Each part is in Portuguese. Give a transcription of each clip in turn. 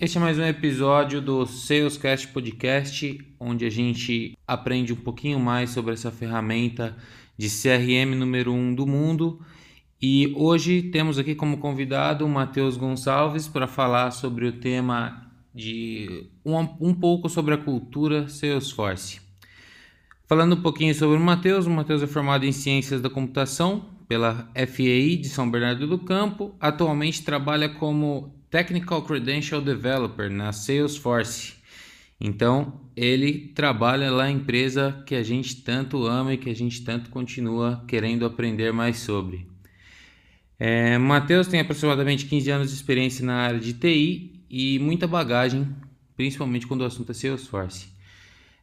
este é mais um episódio do Salescast Podcast, onde a gente aprende um pouquinho mais sobre essa ferramenta de CRM número 1 um do mundo. E hoje temos aqui como convidado o Matheus Gonçalves para falar sobre o tema de um, um pouco sobre a cultura Salesforce. Falando um pouquinho sobre o Matheus, o Matheus é formado em Ciências da Computação pela FEI de São Bernardo do Campo. Atualmente trabalha como Technical Credential Developer na Salesforce. Então, ele trabalha lá na empresa que a gente tanto ama e que a gente tanto continua querendo aprender mais sobre. É, Matheus tem aproximadamente 15 anos de experiência na área de TI e muita bagagem, principalmente quando o assunto é Salesforce.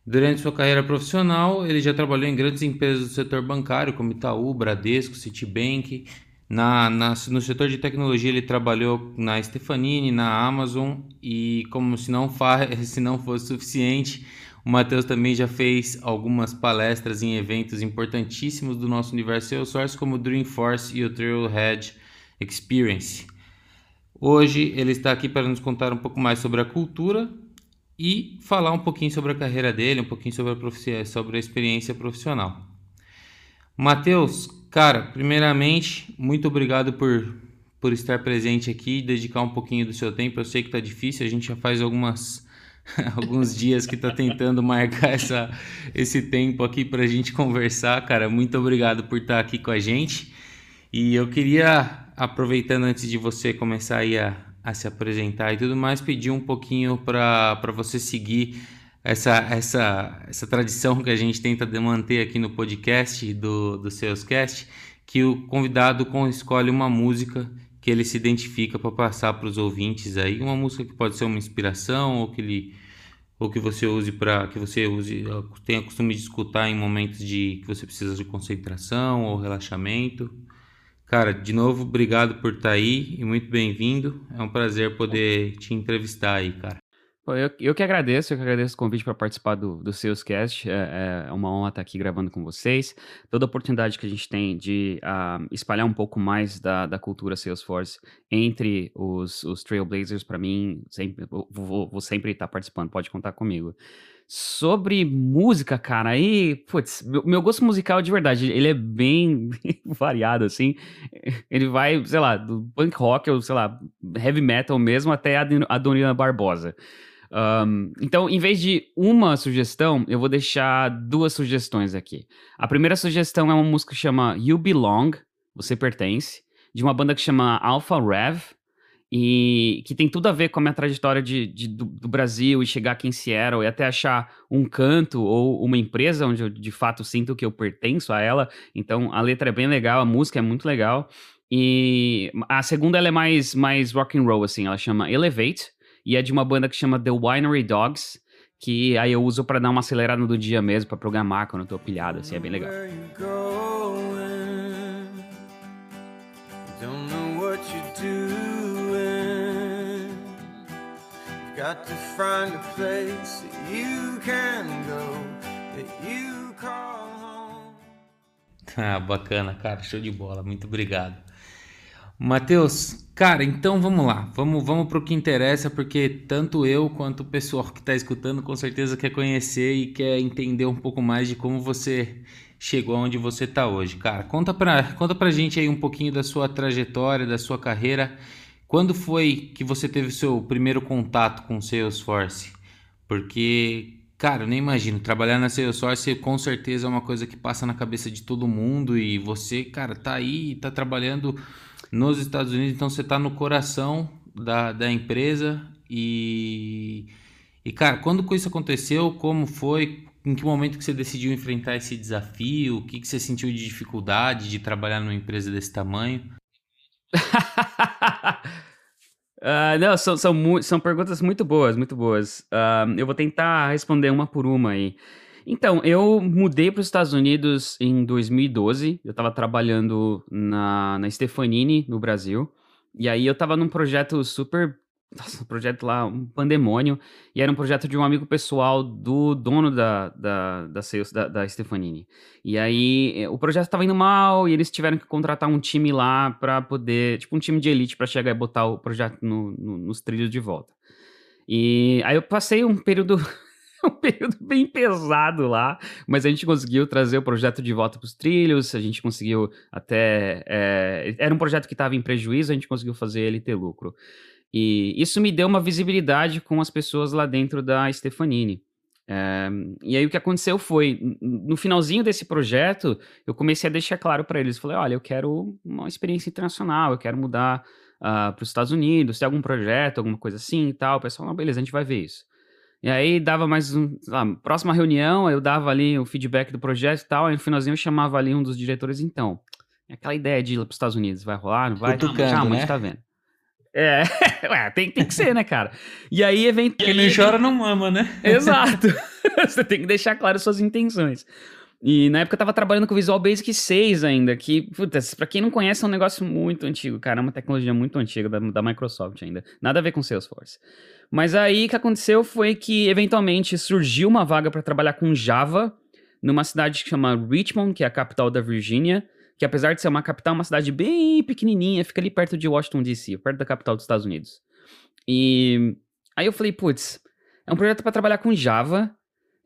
Durante sua carreira profissional, ele já trabalhou em grandes empresas do setor bancário, como Itaú, Bradesco, Citibank, na, na, no setor de tecnologia ele trabalhou na Stefanini, na Amazon e como se não, se não fosse suficiente, o Matheus também já fez algumas palestras em eventos importantíssimos do nosso universo Salesforce, como o Dreamforce e o Trailhead Experience. Hoje ele está aqui para nos contar um pouco mais sobre a cultura e falar um pouquinho sobre a carreira dele, um pouquinho sobre a, sobre a experiência profissional. Matheus, Cara, primeiramente, muito obrigado por, por estar presente aqui dedicar um pouquinho do seu tempo. Eu sei que tá difícil, a gente já faz algumas alguns dias que tá tentando marcar essa, esse tempo aqui para a gente conversar, cara. Muito obrigado por estar aqui com a gente. E eu queria, aproveitando antes de você começar aí a, a se apresentar e tudo mais, pedir um pouquinho para você seguir essa, essa, essa tradição que a gente tenta manter aqui no podcast do, do Salescast, que o convidado escolhe uma música que ele se identifica para passar para os ouvintes aí, uma música que pode ser uma inspiração ou que ele ou que você use para que você use tenha costume de escutar em momentos de que você precisa de concentração ou relaxamento. Cara, de novo, obrigado por estar tá aí e muito bem-vindo. É um prazer poder te entrevistar aí, cara. Eu, eu que agradeço, eu que agradeço o convite para participar do, do Salescast. É, é uma honra estar aqui gravando com vocês. Toda oportunidade que a gente tem de uh, espalhar um pouco mais da, da cultura Salesforce entre os, os Trailblazers, para mim, sempre, vou, vou, sempre estar participando, pode contar comigo. Sobre música, cara, aí, putz, meu, meu, gosto musical de verdade, ele é bem, variado, assim. Ele vai, sei lá, do punk rock, ou sei lá, heavy metal mesmo, até a Dona Barbosa. Um, então, em vez de uma sugestão, eu vou deixar duas sugestões aqui. A primeira sugestão é uma música que chama You Belong, Você Pertence, de uma banda que chama Alpha Rev, e que tem tudo a ver com a minha trajetória de, de do, do, Brasil e chegar aqui em Seattle e até achar um canto ou uma empresa onde eu de fato sinto que eu pertenço a ela. Então, a letra é bem legal, a música é muito legal. E a segunda ela é mais, mais rock and roll, assim, ela chama Elevate, e é de uma banda que chama The Winery Dogs, que aí eu uso para dar uma acelerada no dia mesmo, para programar quando eu tô pilhado, assim, é bem legal. Got to find a place that you can go, that you call home. Ah, bacana, cara, show de bola, muito obrigado. Matheus, cara, então vamos lá, vamos, vamos para o que interessa, porque tanto eu quanto o pessoal que está escutando com certeza quer conhecer e quer entender um pouco mais de como você chegou onde você está hoje. Cara, conta para conta pra gente aí um pouquinho da sua trajetória, da sua carreira. Quando foi que você teve o seu primeiro contato com Salesforce? Porque, cara, eu nem imagino, trabalhar na Salesforce com certeza é uma coisa que passa na cabeça de todo mundo e você, cara, tá aí, tá trabalhando nos Estados Unidos, então você está no coração da, da empresa e, e, cara, quando isso aconteceu, como foi, em que momento que você decidiu enfrentar esse desafio, o que, que você sentiu de dificuldade de trabalhar numa empresa desse tamanho? Uh, não, são, são, são perguntas muito boas, muito boas. Uh, eu vou tentar responder uma por uma aí. Então, eu mudei para os Estados Unidos em 2012. Eu estava trabalhando na, na Stefanini, no Brasil. E aí eu estava num projeto super nossa, um projeto lá, um pandemônio, e era um projeto de um amigo pessoal do dono da, da, da sales, da, da Stefanini. E aí, eh, o projeto estava indo mal, e eles tiveram que contratar um time lá para poder, tipo um time de elite para chegar e botar o projeto no, no, nos trilhos de volta. E aí eu passei um período um período bem pesado lá, mas a gente conseguiu trazer o projeto de volta para os trilhos, a gente conseguiu até. É, era um projeto que estava em prejuízo, a gente conseguiu fazer ele ter lucro. E isso me deu uma visibilidade com as pessoas lá dentro da Stefanini. É, e aí o que aconteceu foi, no finalzinho desse projeto, eu comecei a deixar claro para eles, falei, olha, eu quero uma experiência internacional, eu quero mudar uh, para os Estados Unidos, tem algum projeto, alguma coisa assim e tal. O pessoal, não, beleza, a gente vai ver isso. E aí dava mais um, lá, próxima reunião, eu dava ali o feedback do projeto e tal, aí no finalzinho eu chamava ali um dos diretores, então, aquela ideia de ir lá para os Estados Unidos, vai rolar, não vai? Cutucando, Calma, né? a gente tá vendo. É, ué, tem, tem que ser, né, cara? E aí, eventualmente. Quem não chora não mama, né? Exato. Você tem que deixar claro suas intenções. E na época eu tava trabalhando com Visual Basic 6 ainda, que, putz, pra quem não conhece, é um negócio muito antigo, cara. É uma tecnologia muito antiga da, da Microsoft ainda. Nada a ver com Salesforce. Mas aí o que aconteceu foi que, eventualmente, surgiu uma vaga para trabalhar com Java numa cidade que chama Richmond, que é a capital da Virgínia que apesar de ser uma capital, é uma cidade bem pequenininha, fica ali perto de Washington DC, perto da capital dos Estados Unidos. E aí eu falei, putz, é um projeto para trabalhar com Java.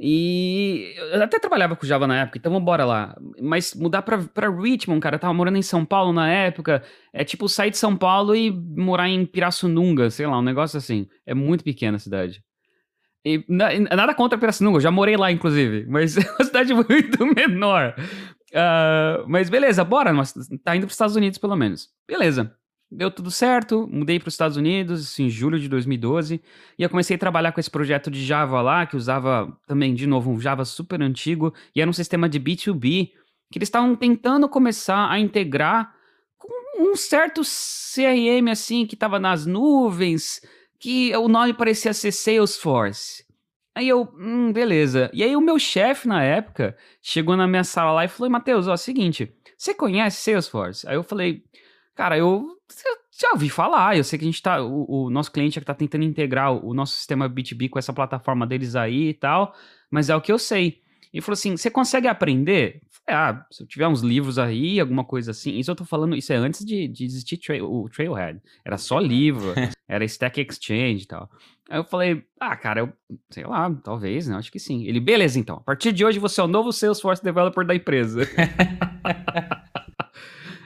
E eu até trabalhava com Java na época, então embora lá. Mas mudar pra, pra Richmond, cara, eu tava morando em São Paulo na época. É tipo sair de São Paulo e morar em Pirassununga, sei lá, um negócio assim. É muito pequena a cidade. E nada contra Pirassununga, eu já morei lá, inclusive, mas é uma cidade muito menor. Uh, mas beleza, bora, tá indo para os Estados Unidos pelo menos. Beleza, deu tudo certo, mudei para os Estados Unidos em julho de 2012 e eu comecei a trabalhar com esse projeto de Java lá, que usava também, de novo, um Java super antigo e era um sistema de B2B que eles estavam tentando começar a integrar com um certo CRM assim que estava nas nuvens, que o nome parecia ser Salesforce. Aí eu, hum, beleza. E aí o meu chefe na época chegou na minha sala lá e falou: Matheus, ó, é seguinte, você conhece Salesforce? Aí eu falei, cara, eu, já ouvi falar, eu sei que a gente tá. O, o nosso cliente é que tá tentando integrar o, o nosso sistema B2B com essa plataforma deles aí e tal, mas é o que eu sei. E falou assim: você consegue aprender? Falei, ah, se eu tiver uns livros aí, alguma coisa assim. Isso eu tô falando, isso é antes de, de existir trail, o Trailhead. Era só livro, era Stack Exchange e tal. Aí eu falei, ah, cara, eu sei lá, talvez, né? Acho que sim. Ele, beleza, então. A partir de hoje você é o novo Salesforce Developer da empresa.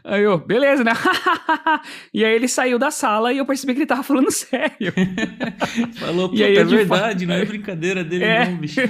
Aí eu, beleza, né? e aí ele saiu da sala e eu percebi que ele tava falando sério. Falou, puta, é verdade, não é brincadeira dele é. não, bicho.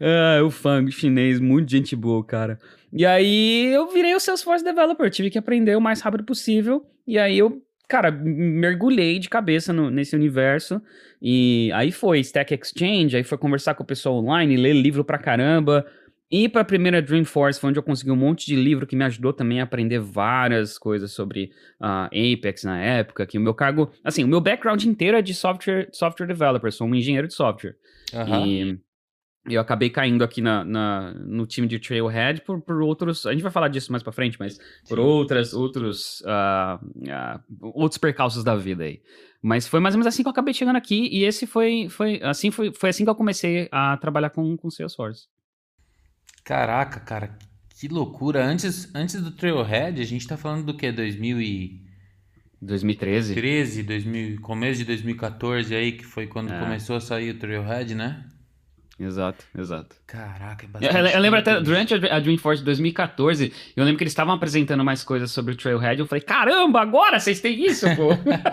ah, o fã chinês, muito gente boa, cara. E aí eu virei o Salesforce Developer, tive que aprender o mais rápido possível. E aí eu, cara, mergulhei de cabeça no, nesse universo. E aí foi Stack Exchange, aí foi conversar com o pessoal online, ler livro pra caramba. E para a primeira Dreamforce foi onde eu consegui um monte de livro que me ajudou também a aprender várias coisas sobre uh, Apex na época. Que o meu cargo, assim, o meu background inteiro é de software, software developer, sou um engenheiro de software. Uhum. E eu acabei caindo aqui na, na, no time de Trailhead por, por outros. A gente vai falar disso mais para frente, mas por Sim. outras, outros, uh, uh, outros percalços da vida aí. Mas foi mais ou menos assim que eu acabei chegando aqui e esse foi, foi assim foi, foi assim que eu comecei a trabalhar com, com Salesforce. Caraca, cara, que loucura. Antes, antes do Trailhead, a gente tá falando do que? 2000 e 2013. 13, 2000, começo de 2014 aí que foi quando é. começou a sair o Trailhead, né? Exato, exato. Caraca, é bastante. Eu, eu lembro até, durante a Dreamforce 2014, eu lembro que eles estavam apresentando mais coisas sobre o Trailhead. Eu falei, caramba, agora vocês têm isso, pô!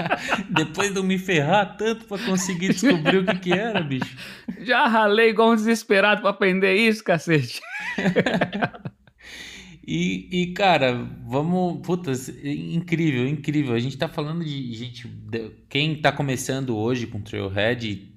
Depois de eu me ferrar tanto pra conseguir descobrir o que que era, bicho. Já ralei igual um desesperado pra aprender isso, cacete. E, e, cara, vamos. Putas, incrível, incrível. A gente tá falando de gente. De, quem tá começando hoje com Trailhead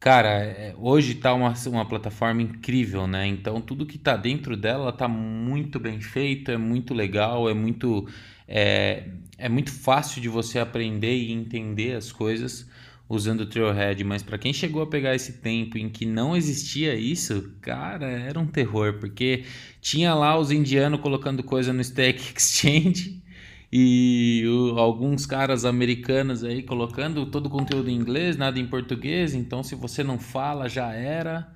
Cara, é, hoje tá uma, uma plataforma incrível, né? Então tudo que tá dentro dela tá muito bem feito, é muito legal, é muito, é, é muito fácil de você aprender e entender as coisas usando o Trailhead, mas para quem chegou a pegar esse tempo em que não existia isso, cara, era um terror, porque tinha lá os indianos colocando coisa no Stack Exchange e o, alguns caras americanos aí colocando todo o conteúdo em inglês, nada em português. Então, se você não fala, já era.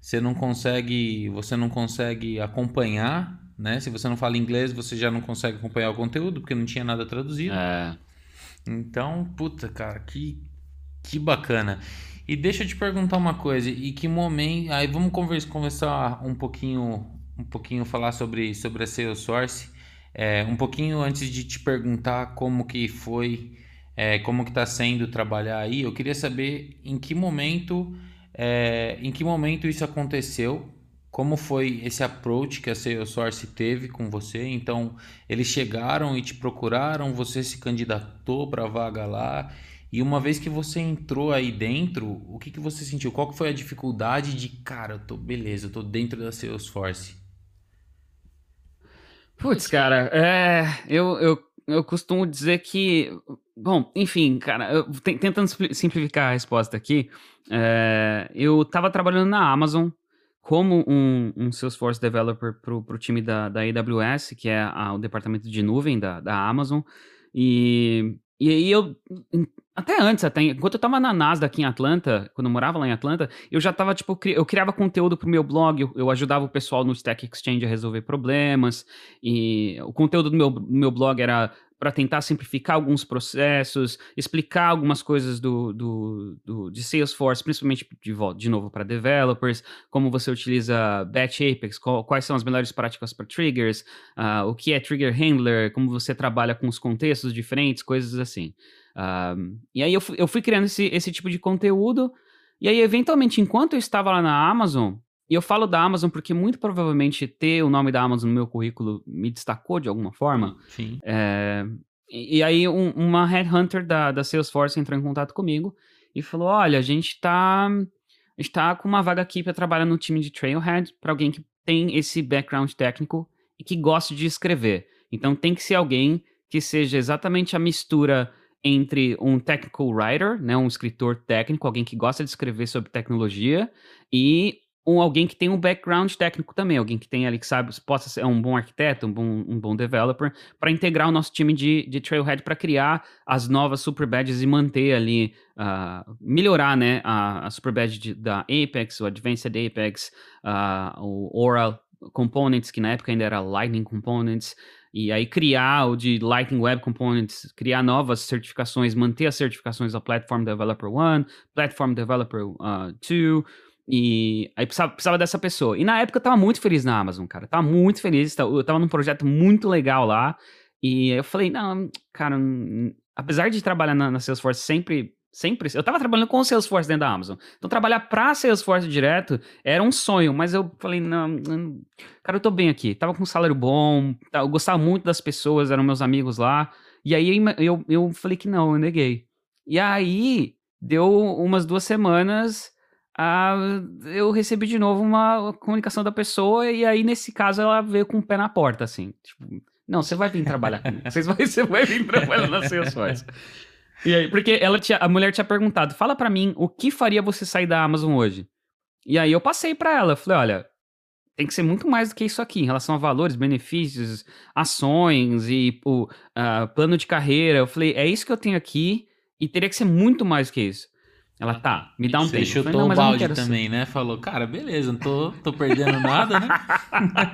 Você não consegue, você não consegue acompanhar, né? Se você não fala inglês, você já não consegue acompanhar o conteúdo porque não tinha nada traduzido. É. Então, puta, cara, que que bacana. E deixa eu te perguntar uma coisa, e que momento, aí vamos conversar, conversar um pouquinho, um pouquinho falar sobre sobre a Salesforce. É, um pouquinho antes de te perguntar como que foi, é, como que está sendo trabalhar aí, eu queria saber em que momento, é, em que momento isso aconteceu, como foi esse approach que a Salesforce teve com você. Então, eles chegaram e te procuraram, você se candidatou para a vaga lá. E uma vez que você entrou aí dentro, o que, que você sentiu? Qual que foi a dificuldade de, cara, eu tô beleza, eu tô dentro da Salesforce? Putz, cara, é, eu, eu, eu costumo dizer que. Bom, enfim, cara, eu, tentando simplificar a resposta aqui, é, eu estava trabalhando na Amazon como um, um Salesforce Developer para o time da, da AWS, que é a, o departamento de nuvem da, da Amazon. E, e aí eu até antes, até enquanto eu tava na Nasdaq em Atlanta, quando eu morava lá em Atlanta, eu já tava, tipo, eu criava conteúdo pro meu blog, eu, eu ajudava o pessoal no Stack Exchange a resolver problemas, e o conteúdo do meu, meu blog era para tentar simplificar alguns processos, explicar algumas coisas do, do, do de Salesforce, principalmente de, de novo para developers, como você utiliza Batch Apex, qual, quais são as melhores práticas para triggers, uh, o que é trigger handler, como você trabalha com os contextos diferentes, coisas assim. Uh, e aí eu fui, eu fui criando esse, esse tipo de conteúdo. E aí, eventualmente, enquanto eu estava lá na Amazon, e eu falo da Amazon porque muito provavelmente ter o nome da Amazon no meu currículo me destacou de alguma forma. Sim. É, e, e, aí um, uma headhunter da, da Salesforce entrou em contato comigo e falou: olha, a gente está a gente tá com uma vaga aqui para trabalhar no time de Trailhead para alguém que tem esse background técnico e que gosta de escrever. Então tem que ser alguém que seja exatamente a mistura entre um technical writer, né, um escritor técnico, alguém que gosta de escrever sobre tecnologia, e um, alguém que tem um background técnico também, alguém que tem ali que sabe, possa ser um bom arquiteto, um bom, um bom developer, para integrar o nosso time de, de Trailhead para criar as novas super badges e manter ali, uh, melhorar né, a, a super badge de, da Apex, o Advanced Apex, uh, o Oral Components, que na época ainda era Lightning Components, e aí criar o de Lightning Web Components, criar novas certificações, manter as certificações da Platform Developer 1, Platform Developer 2, uh, e aí precisava, precisava, dessa pessoa. E na época eu tava muito feliz na Amazon, cara. tava muito feliz, eu tava num projeto muito legal lá. E eu falei, não, cara, apesar de trabalhar na, na Salesforce sempre Sempre. Eu tava trabalhando com o Salesforce dentro da Amazon. Então, trabalhar pra Salesforce direto era um sonho, mas eu falei, não, não cara, eu tô bem aqui. Tava com um salário bom, eu gostava muito das pessoas, eram meus amigos lá. E aí eu, eu falei que não, eu neguei. E aí, deu umas duas semanas, eu recebi de novo uma comunicação da pessoa, e aí, nesse caso, ela veio com o pé na porta, assim. Tipo, não, você vai vir trabalhar comigo. Você vai, você vai vir trabalhar na Salesforce. E aí, porque ela tinha, a mulher tinha perguntado, fala para mim, o que faria você sair da Amazon hoje? E aí eu passei para ela, falei, olha, tem que ser muito mais do que isso aqui, em relação a valores, benefícios, ações e o uh, plano de carreira. Eu falei, é isso que eu tenho aqui e teria que ser muito mais do que isso. Ela, tá, me dá um Você chutou falei, o balde também, ser. né? Falou, cara, beleza, não tô, tô perdendo nada, né?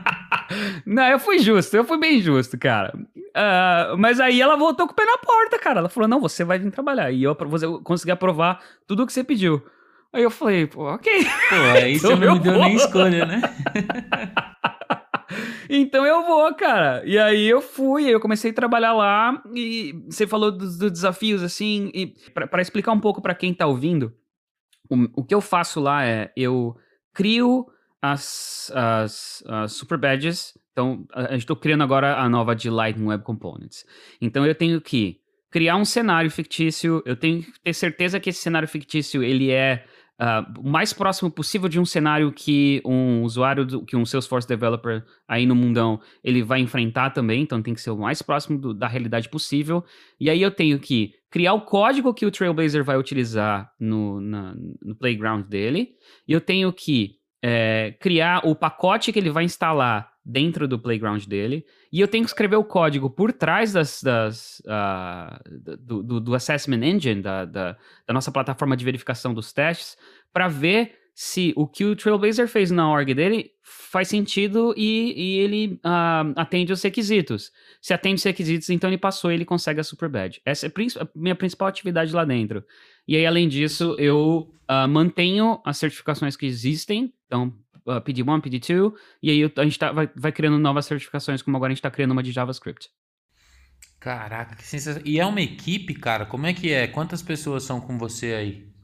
não, eu fui justo, eu fui bem justo, cara. Uh, mas aí ela voltou com o pé na porta, cara. Ela falou, não, você vai vir trabalhar. E eu, você consegui aprovar tudo o que você pediu. Aí eu falei, pô, ok. Pô, aí então você não me deu nem escolha, né? então eu vou, cara. E aí eu fui, eu comecei a trabalhar lá e você falou dos, dos desafios, assim, e para explicar um pouco para quem tá ouvindo, o, o que eu faço lá é, eu crio as, as, as super badges, então a gente está criando agora a nova de Lightning Web Components. Então eu tenho que criar um cenário fictício, eu tenho que ter certeza que esse cenário fictício ele é uh, mais próximo possível de um cenário que um usuário, do, que um Salesforce developer aí no mundão, ele vai enfrentar também, então tem que ser o mais próximo do, da realidade possível. E aí eu tenho que criar o código que o Trailblazer vai utilizar no, na, no playground dele, e eu tenho que é, criar o pacote que ele vai instalar dentro do playground dele, e eu tenho que escrever o código por trás das, das uh, do, do, do, Assessment Engine, da, da, da, nossa plataforma de verificação dos testes, para ver se o que o Trailblazer fez na org dele faz sentido e, e ele uh, atende os requisitos. Se atende os requisitos, então ele passou e ele consegue a Super Badge. Essa é a minha principal atividade lá dentro. E aí, além disso, eu uh, mantenho as certificações que existem, então uh, PD1, PD2, e aí a gente tá, vai, vai criando novas certificações, como agora a gente está criando uma de JavaScript. Caraca, que sensação. E é uma equipe, cara? Como é que é? Quantas pessoas são com você aí?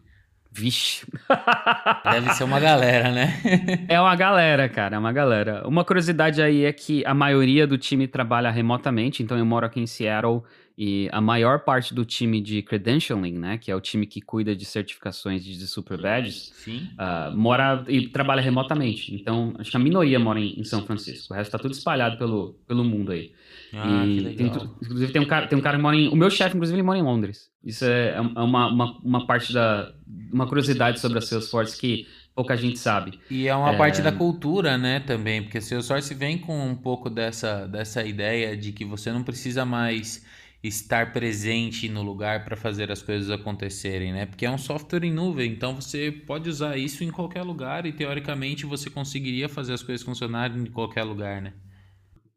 Vixe. Deve ser uma galera, né? é uma galera, cara, é uma galera. Uma curiosidade aí é que a maioria do time trabalha remotamente, então eu moro aqui em Seattle e a maior parte do time de credentialing, né, que é o time que cuida de certificações de super badges, uh, mora e trabalha remotamente. Então, acho que a minoria mora em, em São Francisco. O resto está tudo espalhado pelo, pelo mundo aí. Ah, e que legal. Tem, inclusive tem um cara, tem um cara que mora em, o meu chefe inclusive ele mora em Londres. Isso é, é uma, uma, uma parte da uma curiosidade sobre a Salesforce que pouca gente sabe. E é uma é... parte da cultura, né, também, porque a Salesforce vem com um pouco dessa, dessa ideia de que você não precisa mais estar presente no lugar para fazer as coisas acontecerem, né? Porque é um software em nuvem, então você pode usar isso em qualquer lugar e teoricamente você conseguiria fazer as coisas funcionarem em qualquer lugar, né?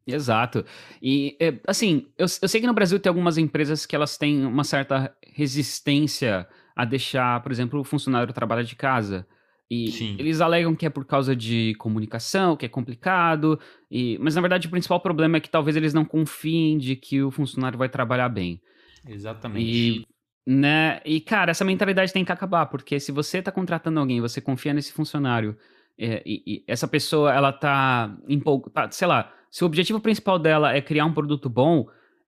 Exato. E, é, assim, eu, eu sei que no Brasil tem algumas empresas que elas têm uma certa resistência a deixar, por exemplo, o funcionário trabalhar de casa. E Sim. eles alegam que é por causa de comunicação, que é complicado, e... mas na verdade o principal problema é que talvez eles não confiem de que o funcionário vai trabalhar bem. Exatamente. E, né, e cara, essa mentalidade tem que acabar, porque se você está contratando alguém, você confia nesse funcionário, é, e, e, essa pessoa, ela tá, empolg... tá, sei lá, se o objetivo principal dela é criar um produto bom,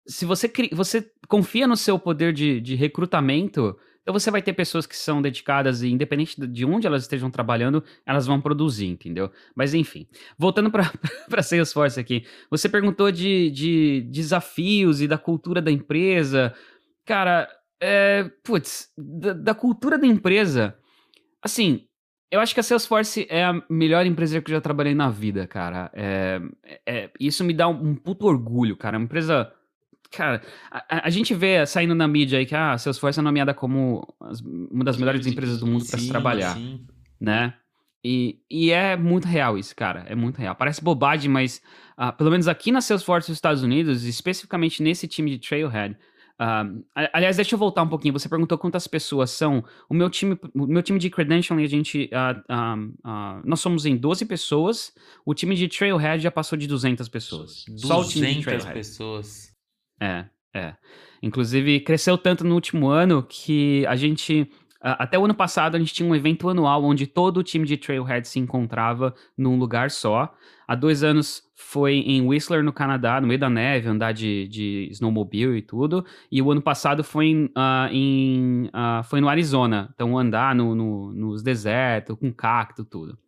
se você, cri... você confia no seu poder de, de recrutamento, então você vai ter pessoas que são dedicadas e independente de onde elas estejam trabalhando, elas vão produzir, entendeu? Mas enfim, voltando para Salesforce aqui, você perguntou de, de desafios e da cultura da empresa. Cara, é, putz, da, da cultura da empresa, assim, eu acho que a Salesforce é a melhor empresa que eu já trabalhei na vida, cara. É, é, isso me dá um, um puto orgulho, cara. É uma empresa Cara, a, a, gente vê saindo na mídia aí que a Salesforce é nomeada como as, uma das melhores empresas do mundo para se trabalhar, sim. né? E, e é muito real isso, cara. É muito real. Parece bobagem, mas uh, pelo menos aqui na Salesforce dos Estados Unidos, especificamente nesse time de Trailhead, uh, aliás, deixa eu voltar um pouquinho. Você perguntou quantas pessoas são. O meu time, o meu time de credentialing, a gente. Uh, nós somos em 12 pessoas. O time de Trailhead já passou de 200 pessoas. 200 Só o time de Trailhead. pessoas. É, é. Inclusive, cresceu tanto no último ano que a gente. Até o ano passado, a gente tinha um evento anual onde todo o time de Trailhead se encontrava num lugar só. Há dois anos foi em Whistler, no Canadá, no meio da neve, andar de, de snowmobile e tudo. E o ano passado foi em, uh, em uh, foi no Arizona. Então, andar no, no, nos desertos, com cacto, tudo.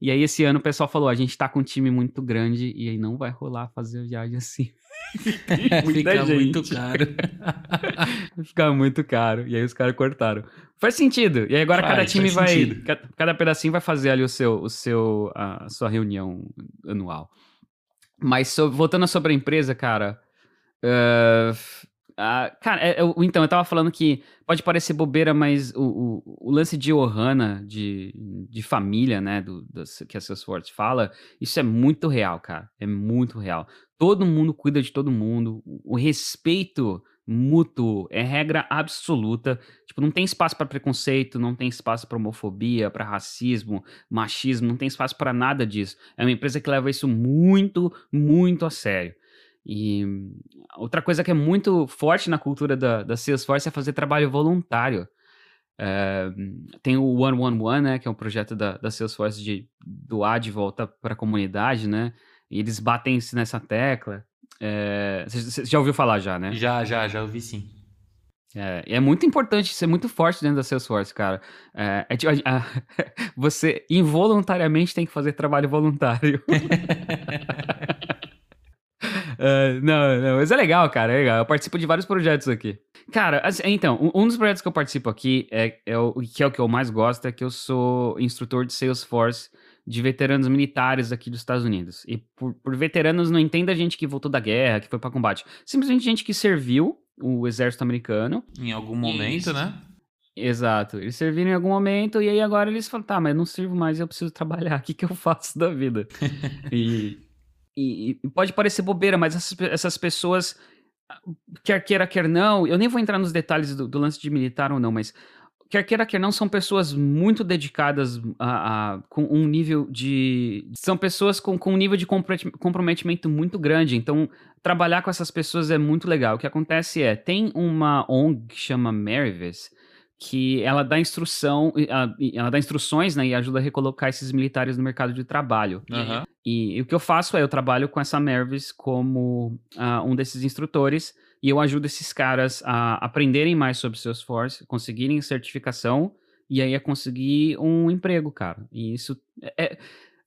E aí, esse ano, o pessoal falou: a gente tá com um time muito grande e aí não vai rolar fazer viagem assim. Fica gente. muito caro. Fica muito caro. E aí os caras cortaram. Faz sentido. E aí agora faz, cada time vai. Sentido. Cada pedacinho vai fazer ali o seu, o seu, a sua reunião anual. Mas so, voltando sobre a empresa, cara. Uh, uh, cara, é, eu, então, eu tava falando que pode parecer bobeira, mas o, o, o lance de Ohana, de, de família, né, do, do, que a Salesforce fala, isso é muito real, cara. É muito real. Todo mundo cuida de todo mundo. O respeito mútuo é regra absoluta. Tipo, não tem espaço para preconceito, não tem espaço para homofobia, para racismo, machismo, não tem espaço para nada disso. É uma empresa que leva isso muito, muito a sério. E outra coisa que é muito forte na cultura da, da Salesforce é fazer trabalho voluntário. É, tem o One One One, né, que é um projeto da, da Salesforce de doar de volta para a comunidade, né? E eles batem nessa tecla. Você é, já ouviu falar já, né? Já, já, já ouvi sim. É, é muito importante ser muito forte dentro da Salesforce, cara. É, é, tipo, a, a, você involuntariamente tem que fazer trabalho voluntário. Uh, não, não, mas é legal, cara, é legal. Eu participo de vários projetos aqui. Cara, assim, então, um dos projetos que eu participo aqui, é, é o, que é o que eu mais gosto, é que eu sou instrutor de Salesforce de veteranos militares aqui dos Estados Unidos. E por, por veteranos não entenda gente que voltou da guerra, que foi para combate. Simplesmente gente que serviu o exército americano. Em algum momento, né? Exato. Eles serviram em algum momento e aí agora eles falam, tá, mas eu não sirvo mais, eu preciso trabalhar. O que, que eu faço da vida? e, e, e, pode parecer bobeira, mas essas, essas, pessoas, quer queira, quer não, eu nem vou entrar nos detalhes do, do lance de militar ou não, mas quer queira, quer não, são pessoas muito dedicadas a, a, com um nível de. São pessoas com, com um nível de comprometimento muito grande. Então, trabalhar com essas pessoas é muito legal. O que acontece é, tem uma ONG que chama Marivis, que ela dá instrução, ela dá instruções, né, e ajuda a recolocar esses militares no mercado de trabalho. Uhum. E, e, o que eu faço é, eu trabalho com essa Mervis como uh, um desses instrutores, e eu ajudo esses caras a aprenderem mais sobre Salesforce, conseguirem certificação, e aí a conseguir um emprego, cara. E isso é, é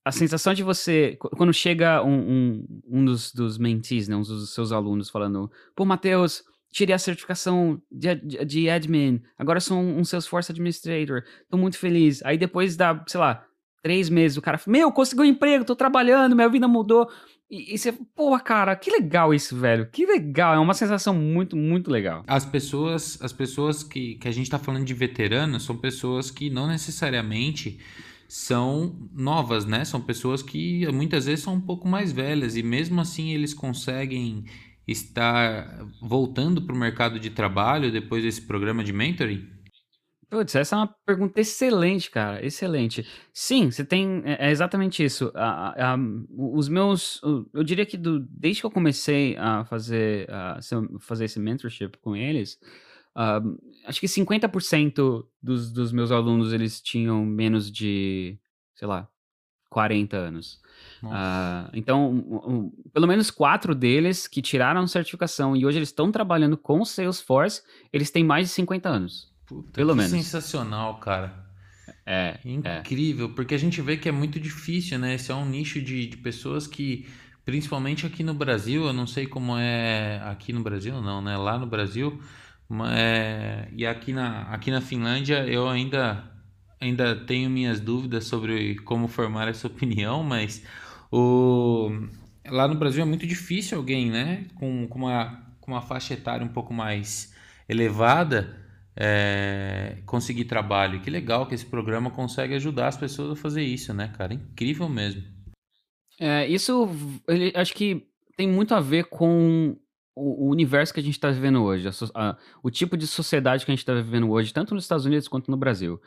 a sensação de você, quando chega um, um, um dos, dos mentees, né, um dos seus alunos falando, pô, Matheus, tirei a certificação de, de, de admin, agora sou um, um Salesforce Administrator, tô muito feliz. Aí depois da, sei lá, três meses, o cara fala, meu, consegui um emprego, tô trabalhando, minha vida mudou. E, e você, porra, cara, que legal isso, velho. Que legal, é uma sensação muito, muito legal. As pessoas, as pessoas que, que a gente tá falando de veteranos são pessoas que não necessariamente são novas, né? São pessoas que muitas vezes são um pouco mais velhas e mesmo assim eles conseguem estar voltando para o mercado de trabalho depois desse programa de mentoring? Putz, essa é uma pergunta excelente, cara. Excelente. Sim, você tem. É, é exatamente isso. A, a, os meus. Eu diria que do, desde que eu comecei a fazer, a fazer esse mentorship com eles, uh, acho que 50% dos, dos meus alunos eles tinham menos de, sei lá, 40 anos. Uh, então, um, um, pelo menos quatro deles que tiraram certificação e hoje eles estão trabalhando com Salesforce, eles têm mais de 50 anos. Puta, pelo menos. Sensacional, cara. É, é. Incrível, é. porque a gente vê que é muito difícil, né? Esse é um nicho de, de pessoas que, principalmente aqui no Brasil, eu não sei como é aqui no Brasil, não, né? Lá no Brasil, é, e aqui na, aqui na Finlândia eu ainda ainda tenho minhas dúvidas sobre como formar essa opinião, mas o, lá no Brasil é muito difícil alguém, né, com, com, uma, com uma faixa etária um pouco mais elevada, é, conseguir trabalho. Que legal que esse programa consegue ajudar as pessoas a fazer isso, né, cara? Incrível mesmo. É, isso, ele, acho que tem muito a ver com o, o universo que a gente está vivendo hoje, a, a, o tipo de sociedade que a gente está vivendo hoje, tanto nos Estados Unidos quanto no Brasil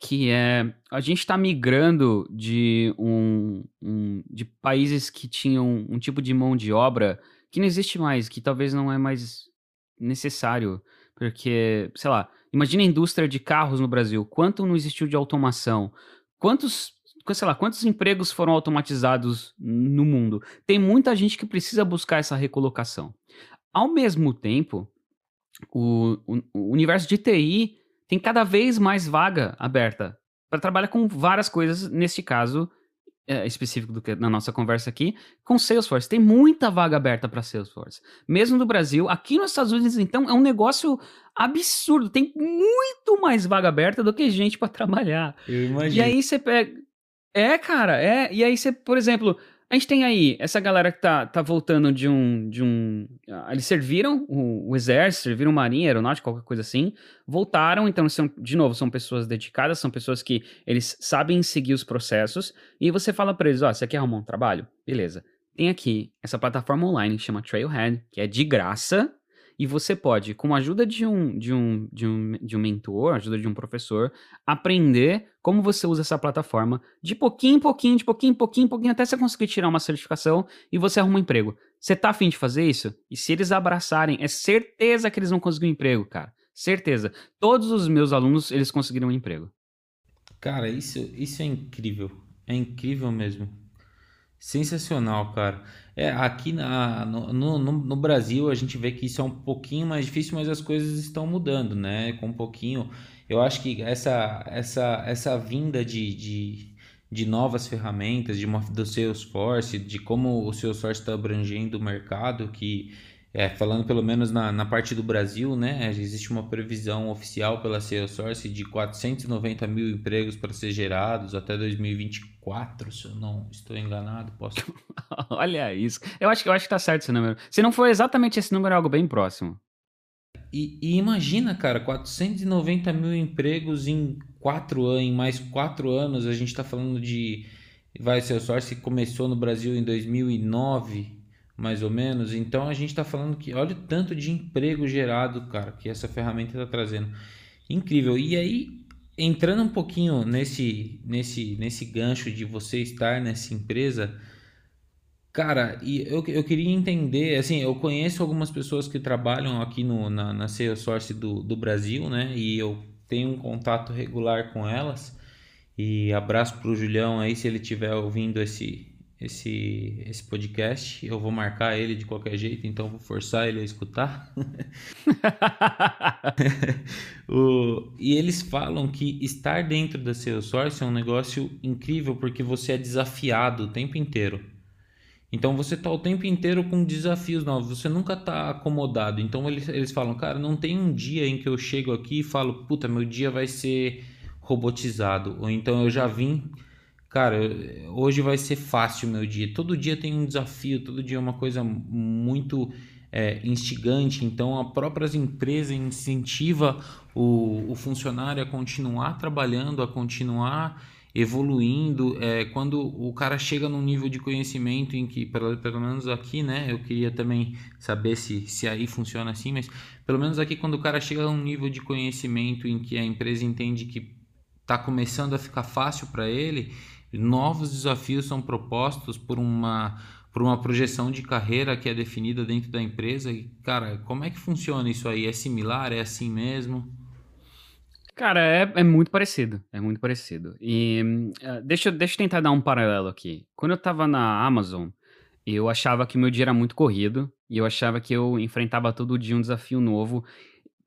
que é a gente está migrando de um, um, de países que tinham um tipo de mão de obra que não existe mais, que talvez não é mais necessário, porque sei lá, imagina a indústria de carros no Brasil, quanto não existiu de automação, quantos sei lá, quantos empregos foram automatizados no mundo? Tem muita gente que precisa buscar essa recolocação. Ao mesmo tempo, o, o, o universo de TI tem cada vez mais vaga aberta para trabalhar com várias coisas, neste caso é, específico do que na nossa conversa aqui, com Salesforce. Tem muita vaga aberta para Salesforce. Mesmo no Brasil, aqui nos Estados Unidos, então, é um negócio absurdo. Tem muito mais vaga aberta do que gente para trabalhar. Eu imagino. E aí você pega. É, cara, é. E aí você, por exemplo, a gente tem aí essa galera que tá, tá voltando de um. De um ah, eles serviram o, o, exército, serviram marinha, aeronáutica, qualquer coisa assim. Voltaram, então, são, de novo, são pessoas dedicadas, são pessoas que eles sabem seguir os processos. E você fala pra eles: ó, oh, você quer arrumar um trabalho? Beleza. Tem aqui essa plataforma online que chama Trailhead, que é de graça e você pode, com a ajuda de um, de um, de um, de um mentor, ajuda de um professor, aprender como você usa essa plataforma de pouquinho em pouquinho, de pouquinho em pouquinho, pouquinho, até você conseguir tirar uma certificação e você arruma um emprego. Você tá afim de fazer isso? E se eles abraçarem, é certeza que eles vão conseguir um emprego, cara. Certeza. Todos os meus alunos, eles conseguiram um emprego. Cara, isso, isso é incrível. É incrível mesmo. Sensacional, cara. É, aqui na, no, no, no, Brasil a gente vê que isso é um pouquinho mais difícil, mas as coisas estão mudando, né? Com um pouquinho. Eu acho que essa, essa, essa vinda de, de, de novas ferramentas, de uma, do Salesforce, de como o Salesforce está abrangendo o mercado, que é, falando pelo menos na, na parte do Brasil, né, existe uma previsão oficial pela Salesforce de 490 mil empregos para ser gerados até 2024, se eu não estou enganado, posso... Olha isso, eu acho, eu acho que tá certo esse número. Se não for exatamente esse número, é algo bem próximo. E, e, imagina, cara, 490 mil empregos em quatro anos, em mais quatro anos, a gente está falando de... Vai, Salesforce começou no Brasil em 2009 mais ou menos. Então a gente está falando que olha o tanto de emprego gerado, cara, que essa ferramenta está trazendo. Incrível. E aí, entrando um pouquinho nesse, nesse, nesse gancho de você estar nessa empresa, cara, e eu, eu queria entender, assim, eu conheço algumas pessoas que trabalham aqui no, na, na Salesforce do, do Brasil, né? E eu tenho um contato regular com elas. E abraço pro Julião aí, se ele estiver ouvindo esse, esse, esse podcast. Eu vou marcar ele de qualquer jeito, então vou forçar ele a escutar. o, e eles falam que estar dentro da Salesforce é um negócio incrível porque você é desafiado o tempo inteiro. Então você está o tempo inteiro com desafios novos, você nunca está acomodado. Então eles, eles falam, cara, não tem um dia em que eu chego aqui e falo, puta, meu dia vai ser robotizado. Ou então eu já vim Cara, hoje vai ser fácil o meu dia. Todo dia tem um desafio, todo dia é uma coisa muito é, instigante. Então, a próprias empresas incentiva o, o funcionário a continuar trabalhando, a continuar evoluindo. É, quando o cara chega num nível de conhecimento em que, pelo, pelo menos aqui, né? Eu queria também saber se, se aí funciona assim, mas pelo menos aqui, quando o cara chega num nível de conhecimento em que a empresa entende que está começando a ficar fácil para ele Novos desafios são propostos por uma, por uma projeção de carreira que é definida dentro da empresa. E, cara, como é que funciona isso aí? É similar? É assim mesmo? Cara, é, é muito parecido. É muito parecido. E uh, deixa, deixa eu tentar dar um paralelo aqui. Quando eu estava na Amazon, eu achava que meu dia era muito corrido e eu achava que eu enfrentava todo dia um desafio novo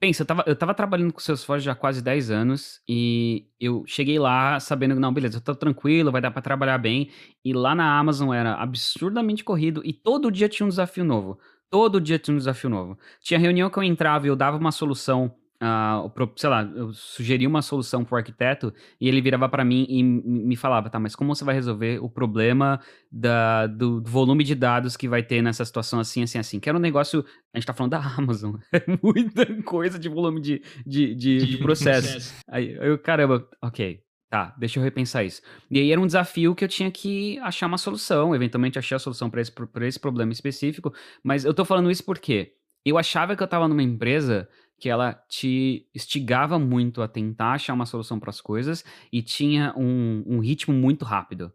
Pensa, eu tava, eu tava trabalhando com o Salesforce já há quase 10 anos e eu cheguei lá sabendo que, não, beleza, eu tô tranquilo, vai dar para trabalhar bem. E lá na Amazon era absurdamente corrido e todo dia tinha um desafio novo. Todo dia tinha um desafio novo. Tinha reunião que eu entrava e eu dava uma solução uh, sei lá, eu sugeria uma solução para o arquiteto e ele virava para mim e me falava, tá, mas como você vai resolver o problema da, do, volume de dados que vai ter nessa situação assim, assim, assim? Que era um negócio, a gente tá falando da Amazon, é muita coisa de volume de, de, de, de processo. Aí eu, caramba, ok, Tá, deixa eu repensar isso. E aí era um desafio que eu tinha que achar uma solução, eventualmente achar a solução para esse, esse problema específico. Mas eu tô falando isso porque eu achava que eu tava numa empresa que ela te instigava muito a tentar achar uma solução para as coisas e tinha um, um, ritmo muito rápido.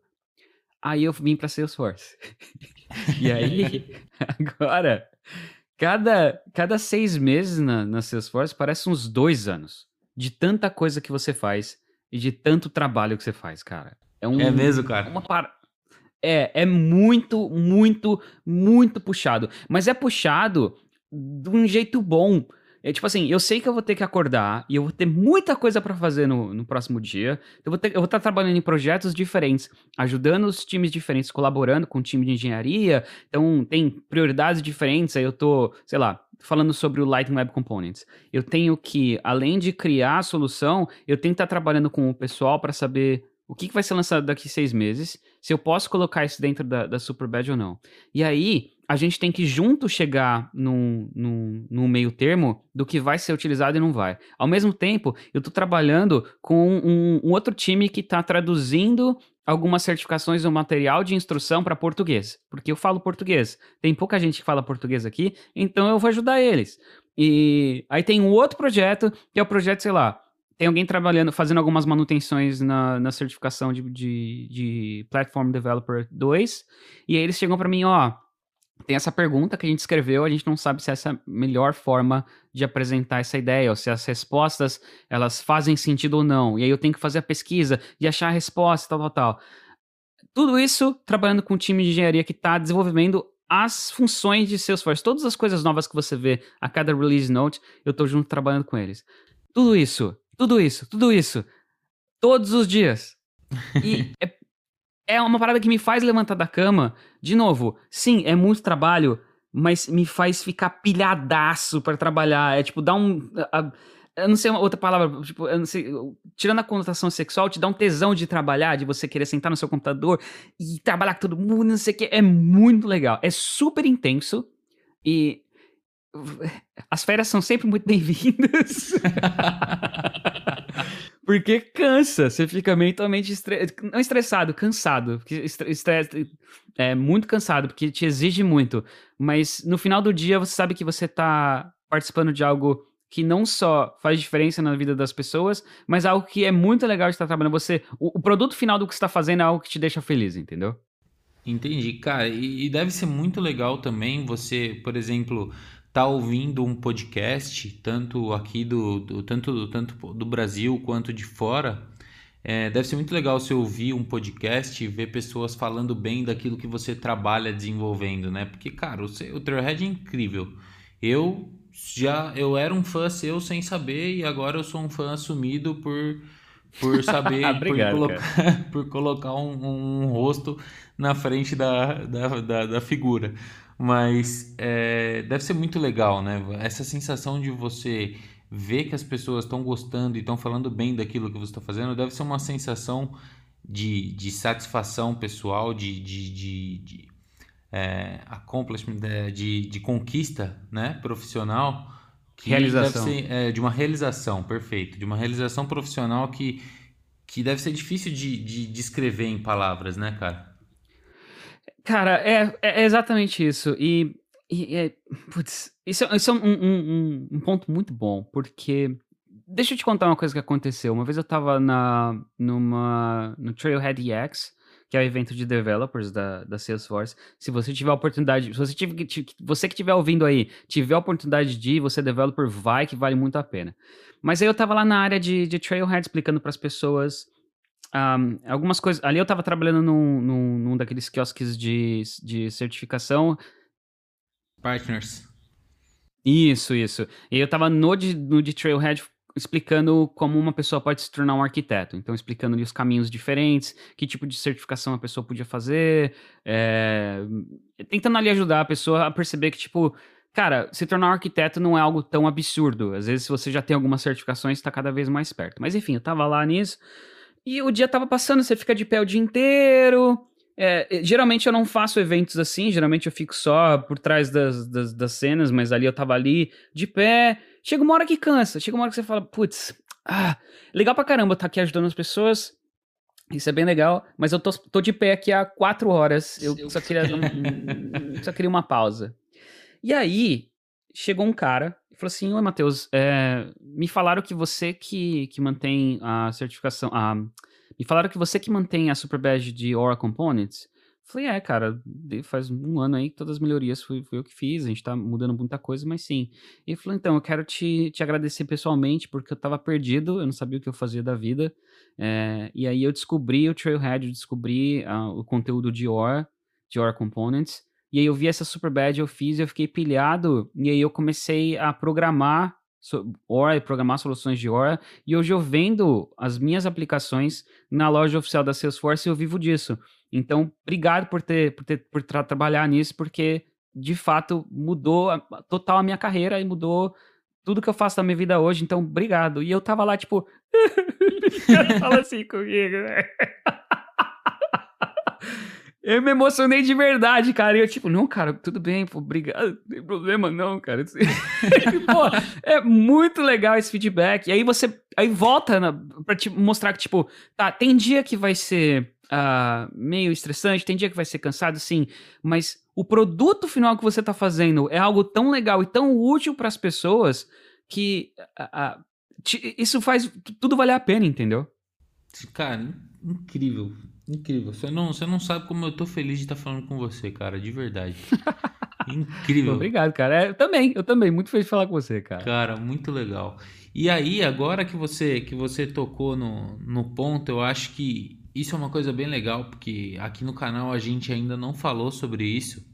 Aí eu vim para Salesforce. e aí, agora, cada, cada seis meses na, na Salesforce parece uns dois anos de tanta coisa que você faz e de tanto trabalho que você faz, cara. É, um, é mesmo, cara? Uma par... É, é muito, muito, muito puxado. Mas é puxado de um jeito bom. É tipo assim, eu sei que eu vou ter que acordar e eu vou ter muita coisa para fazer no, no próximo dia. Eu vou, ter, eu vou estar trabalhando em projetos diferentes, ajudando os times diferentes, colaborando com o time de engenharia. Então, tem prioridades diferentes. Aí eu tô, sei lá, falando sobre o Lightning Web Components. Eu tenho que, além de criar a solução, eu tenho que estar trabalhando com o pessoal para saber o que, que vai ser lançado daqui seis meses, se eu posso colocar isso dentro da, da Superbad ou não. E aí, a gente tem que junto chegar num, meio termo do que vai ser utilizado e não vai. Ao mesmo tempo, eu estou trabalhando com um, um, outro time que está traduzindo algumas certificações do material de instrução para português, porque eu falo português. Tem pouca gente que fala português aqui, então eu vou ajudar eles. E aí tem um outro projeto, que é o projeto, sei lá, tem alguém trabalhando, fazendo algumas manutenções na, na certificação de, de, de Platform Developer 2, e aí eles chegam para mim, ó, tem essa pergunta que a gente escreveu, a gente não sabe se essa é a melhor forma de apresentar essa ideia, ou se as respostas, elas fazem sentido ou não, e aí eu tenho que fazer a pesquisa e achar a resposta, tal, tal, tal. tudo isso trabalhando com um time de engenharia que está desenvolvendo as funções de Salesforce, todas as coisas novas que você vê a cada release note, eu estou junto trabalhando com eles. Tudo isso, tudo isso, tudo isso, todos os dias. E é, é uma parada que me faz levantar da cama. De novo, sim, é muito trabalho, mas me faz ficar pilhadaço para trabalhar. É tipo, dá um. A, eu não sei uma outra palavra, tipo, eu não sei, tirando a conotação sexual, te dá um tesão de trabalhar, de você querer sentar no seu computador e trabalhar com todo mundo, não sei o que. É muito legal. É super intenso e as férias são sempre muito bem-vindas. Porque cansa, você fica mentalmente estre... não estressado, cansado. É muito cansado, porque te exige muito. Mas no final do dia você sabe que você tá participando de algo que não só faz diferença na vida das pessoas, mas algo que é muito legal de estar trabalhando. Você, o, o produto final do que você está fazendo é algo que te deixa feliz, entendeu? Entendi, cara. E, e deve ser muito legal também você, por exemplo, tá ouvindo um podcast, tanto aqui do, do tanto, tanto do Brasil quanto de fora. É, deve ser muito legal você ouvir um podcast e ver pessoas falando bem daquilo que você trabalha desenvolvendo, né? Porque, cara, o, o Trailhead é incrível. Eu já eu era um fã seu sem saber e agora eu sou um fã assumido por por saber Obrigado, por, colocar, por colocar um, um, rosto na frente da, da, da, da figura mas é, deve ser muito legal né essa sensação de você ver que as pessoas estão gostando e estão falando bem daquilo que você está fazendo deve ser uma sensação de, de satisfação pessoal de, de, de, de é, accomplishment de, de, de, conquista né, profissional. Que realização. Ser, é, de uma realização, perfeito. De uma realização profissional que, que deve ser difícil de, de descrever em palavras, né, cara? Cara, é, é exatamente isso. E, e é, putz, isso, é, isso é um, um, um, ponto muito bom, porque deixa eu te contar uma coisa que aconteceu. Uma vez eu tava na, numa, no Trailhead EX, que é o evento de developers da, da Salesforce. Se você tiver a oportunidade, se você, tiver, você que estiver ouvindo aí, tiver a oportunidade de ir, você é developer, vai que vale muito a pena. Mas aí eu tava lá na área de, de Trailhead explicando para as pessoas um, algumas coisas. Ali eu tava trabalhando num, num, num daqueles quiosques de, de certificação. Partners. Isso, isso. E eu tava no de, no de Trailhead explicando como uma pessoa pode se tornar um arquiteto. Então, explicando ali os caminhos diferentes, que tipo de certificação a pessoa podia fazer, é... tentando ali ajudar a pessoa a perceber que, tipo, cara, se tornar um arquiteto não é algo tão absurdo. Às vezes, se você já tem algumas certificações, está cada vez mais perto. Mas, enfim, eu tava lá nisso, e o dia tava passando, você fica de pé o dia inteiro. É, geralmente eu não faço eventos assim, geralmente eu fico só por trás das, das, das cenas, mas ali eu tava ali, de pé, Chega uma hora que cansa, chega uma hora que você fala, putz, ah, legal pra caramba estar tá aqui ajudando as pessoas. Isso é bem legal, mas eu tô, tô de pé aqui há quatro horas. Eu só queria, só queria uma pausa. E aí, chegou um cara e falou assim: Oi, Matheus, é, me falaram que você que, que mantém a certificação. A, me falaram que você que mantém a Super Badge de Aura Components. Falei, é, cara, faz um ano aí que todas as melhorias fui, eu que fiz, a gente tá mudando muita coisa, mas sim. E ele falou, então, eu quero te, te agradecer pessoalmente, porque eu tava perdido, eu não sabia o que eu fazia da vida. É, e aí eu descobri o Trailhead, eu descobri uh, o conteúdo de OR, de OR Components, e aí eu vi essa super bad, eu fiz, eu fiquei pilhado, e aí eu comecei a programar e programar soluções de Ora. E hoje eu vendo as minhas aplicações na loja oficial da Salesforce e eu vivo disso. Então, obrigado por ter, por ter por tra trabalhar nisso, porque de fato mudou a, total a minha carreira e mudou tudo que eu faço na minha vida hoje. Então, obrigado. E eu tava lá, tipo, fala assim comigo, né? Eu me emocionei de verdade, cara. E eu, tipo, não, cara, tudo bem, pô, obrigado, não tem problema não, cara. pô, é muito legal esse feedback. E aí você, aí volta na, pra te mostrar que, tipo, tá, tem dia que vai ser uh, meio estressante, tem dia que vai ser cansado, sim, mas o produto final que você tá fazendo é algo tão legal e tão útil para as pessoas que uh, uh, te, isso faz tudo valer a pena, entendeu? Cara, incrível. Incrível. Você não, você não sabe como eu tô feliz de estar falando com você, cara, de verdade. Incrível. Obrigado, cara. É, eu também, eu também, muito feliz de falar com você, cara. Cara, muito legal. E aí, agora que você que você tocou no, no ponto, eu acho que isso é uma coisa bem legal, porque aqui no canal a gente ainda não falou sobre isso,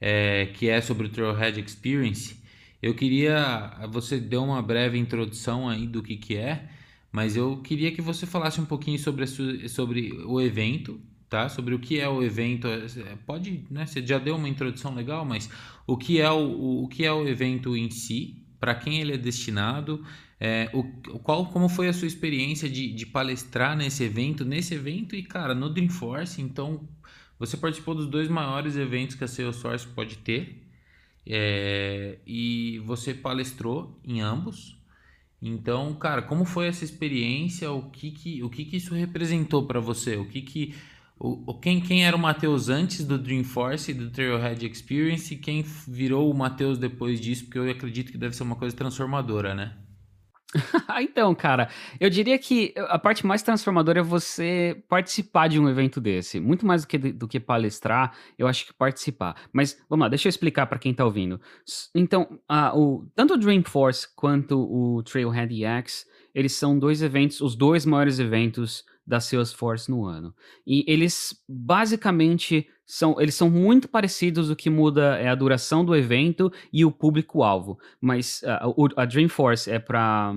é, que é sobre o Trailhead Experience. Eu queria, você deu uma breve introdução aí do que, que é, mas eu queria que você falasse um pouquinho sobre, sua, sobre o evento, tá? Sobre o que é o evento. É, pode, né? Você já deu uma introdução legal, mas o que é o, o que é o evento em si, para quem ele é destinado, é, o, qual, como foi a sua experiência de, de palestrar nesse evento, nesse evento e, cara, no Dreamforce, então você participou dos dois maiores eventos que a Salesforce pode ter é, e você palestrou em ambos. Então, cara, como foi essa experiência? O que que, o que, que isso representou para você? O que que o, quem, quem era o Matheus antes do Dreamforce e do Trailhead Experience e quem virou o Matheus depois disso? Porque eu acredito que deve ser uma coisa transformadora, né? então, cara, eu diria que a parte mais transformadora é você participar de um evento desse. Muito mais do que, do que palestrar, eu acho que participar. Mas vamos lá, deixa eu explicar para quem tá ouvindo. Então, uh, o, tanto o Dreamforce quanto o Trailhead EX, eles são dois eventos, os dois maiores eventos da Salesforce no ano. E eles basicamente são, eles são muito parecidos, o que muda é a duração do evento e o público-alvo. Mas uh, a Dreamforce é para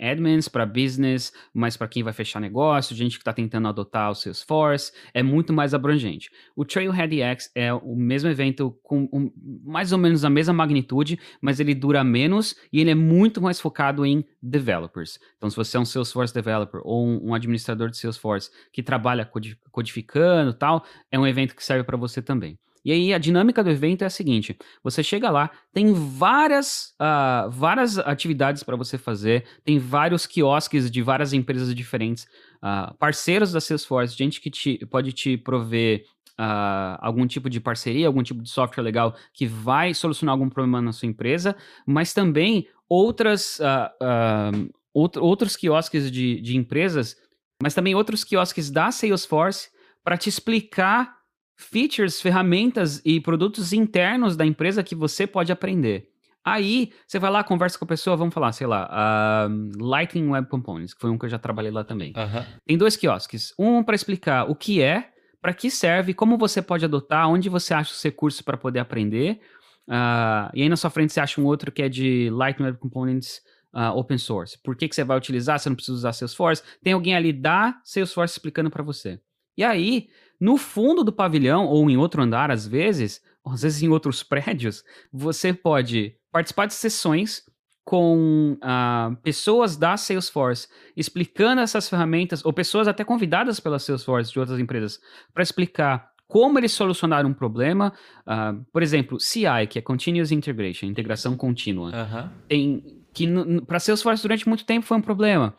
admins, para business, mas para quem vai fechar negócio, gente que está tentando adotar o Salesforce, é muito mais abrangente. O Trailhead X é o mesmo evento com um, mais ou menos a mesma magnitude, mas ele dura menos e ele é muito mais focado em developers. Então, se você é um Salesforce developer ou um, um administrador de Salesforce que trabalha codificando tal, é um evento que serve para você também. E aí a dinâmica do evento é a seguinte: você chega lá, tem várias, uh, várias atividades para você fazer, tem vários quiosques de várias empresas diferentes, uh, parceiros da Salesforce, gente que te, pode te prover Uh, algum tipo de parceria, algum tipo de software legal que vai solucionar algum problema na sua empresa, mas também outras, uh, uh, out outros quiosques de, de empresas, mas também outros quiosques da Salesforce para te explicar features, ferramentas e produtos internos da empresa que você pode aprender. Aí, você vai lá, conversa com a pessoa, vamos falar, sei lá, uh, Lightning Web Components, que foi um que eu já trabalhei lá também. Uhum. Tem dois quiosques. Um para explicar o que é, para que serve, como você pode adotar, onde você acha os recursos para poder aprender. Uh, e aí na sua frente você acha um outro que é de Lightning Web Components uh, Open Source. Por que, que você vai utilizar? Você não precisa usar Salesforce. Tem alguém ali da Salesforce explicando para você. E aí, no fundo do pavilhão, ou em outro andar, às vezes, ou às vezes em outros prédios, você pode participar de sessões com uh, pessoas da Salesforce explicando essas ferramentas, ou pessoas até convidadas pela Salesforce de outras empresas, para explicar como eles solucionaram um problema. Uh, por exemplo, CI, que é Continuous Integration, integração contínua. Uhum. Tem, que para Salesforce durante muito tempo foi um problema.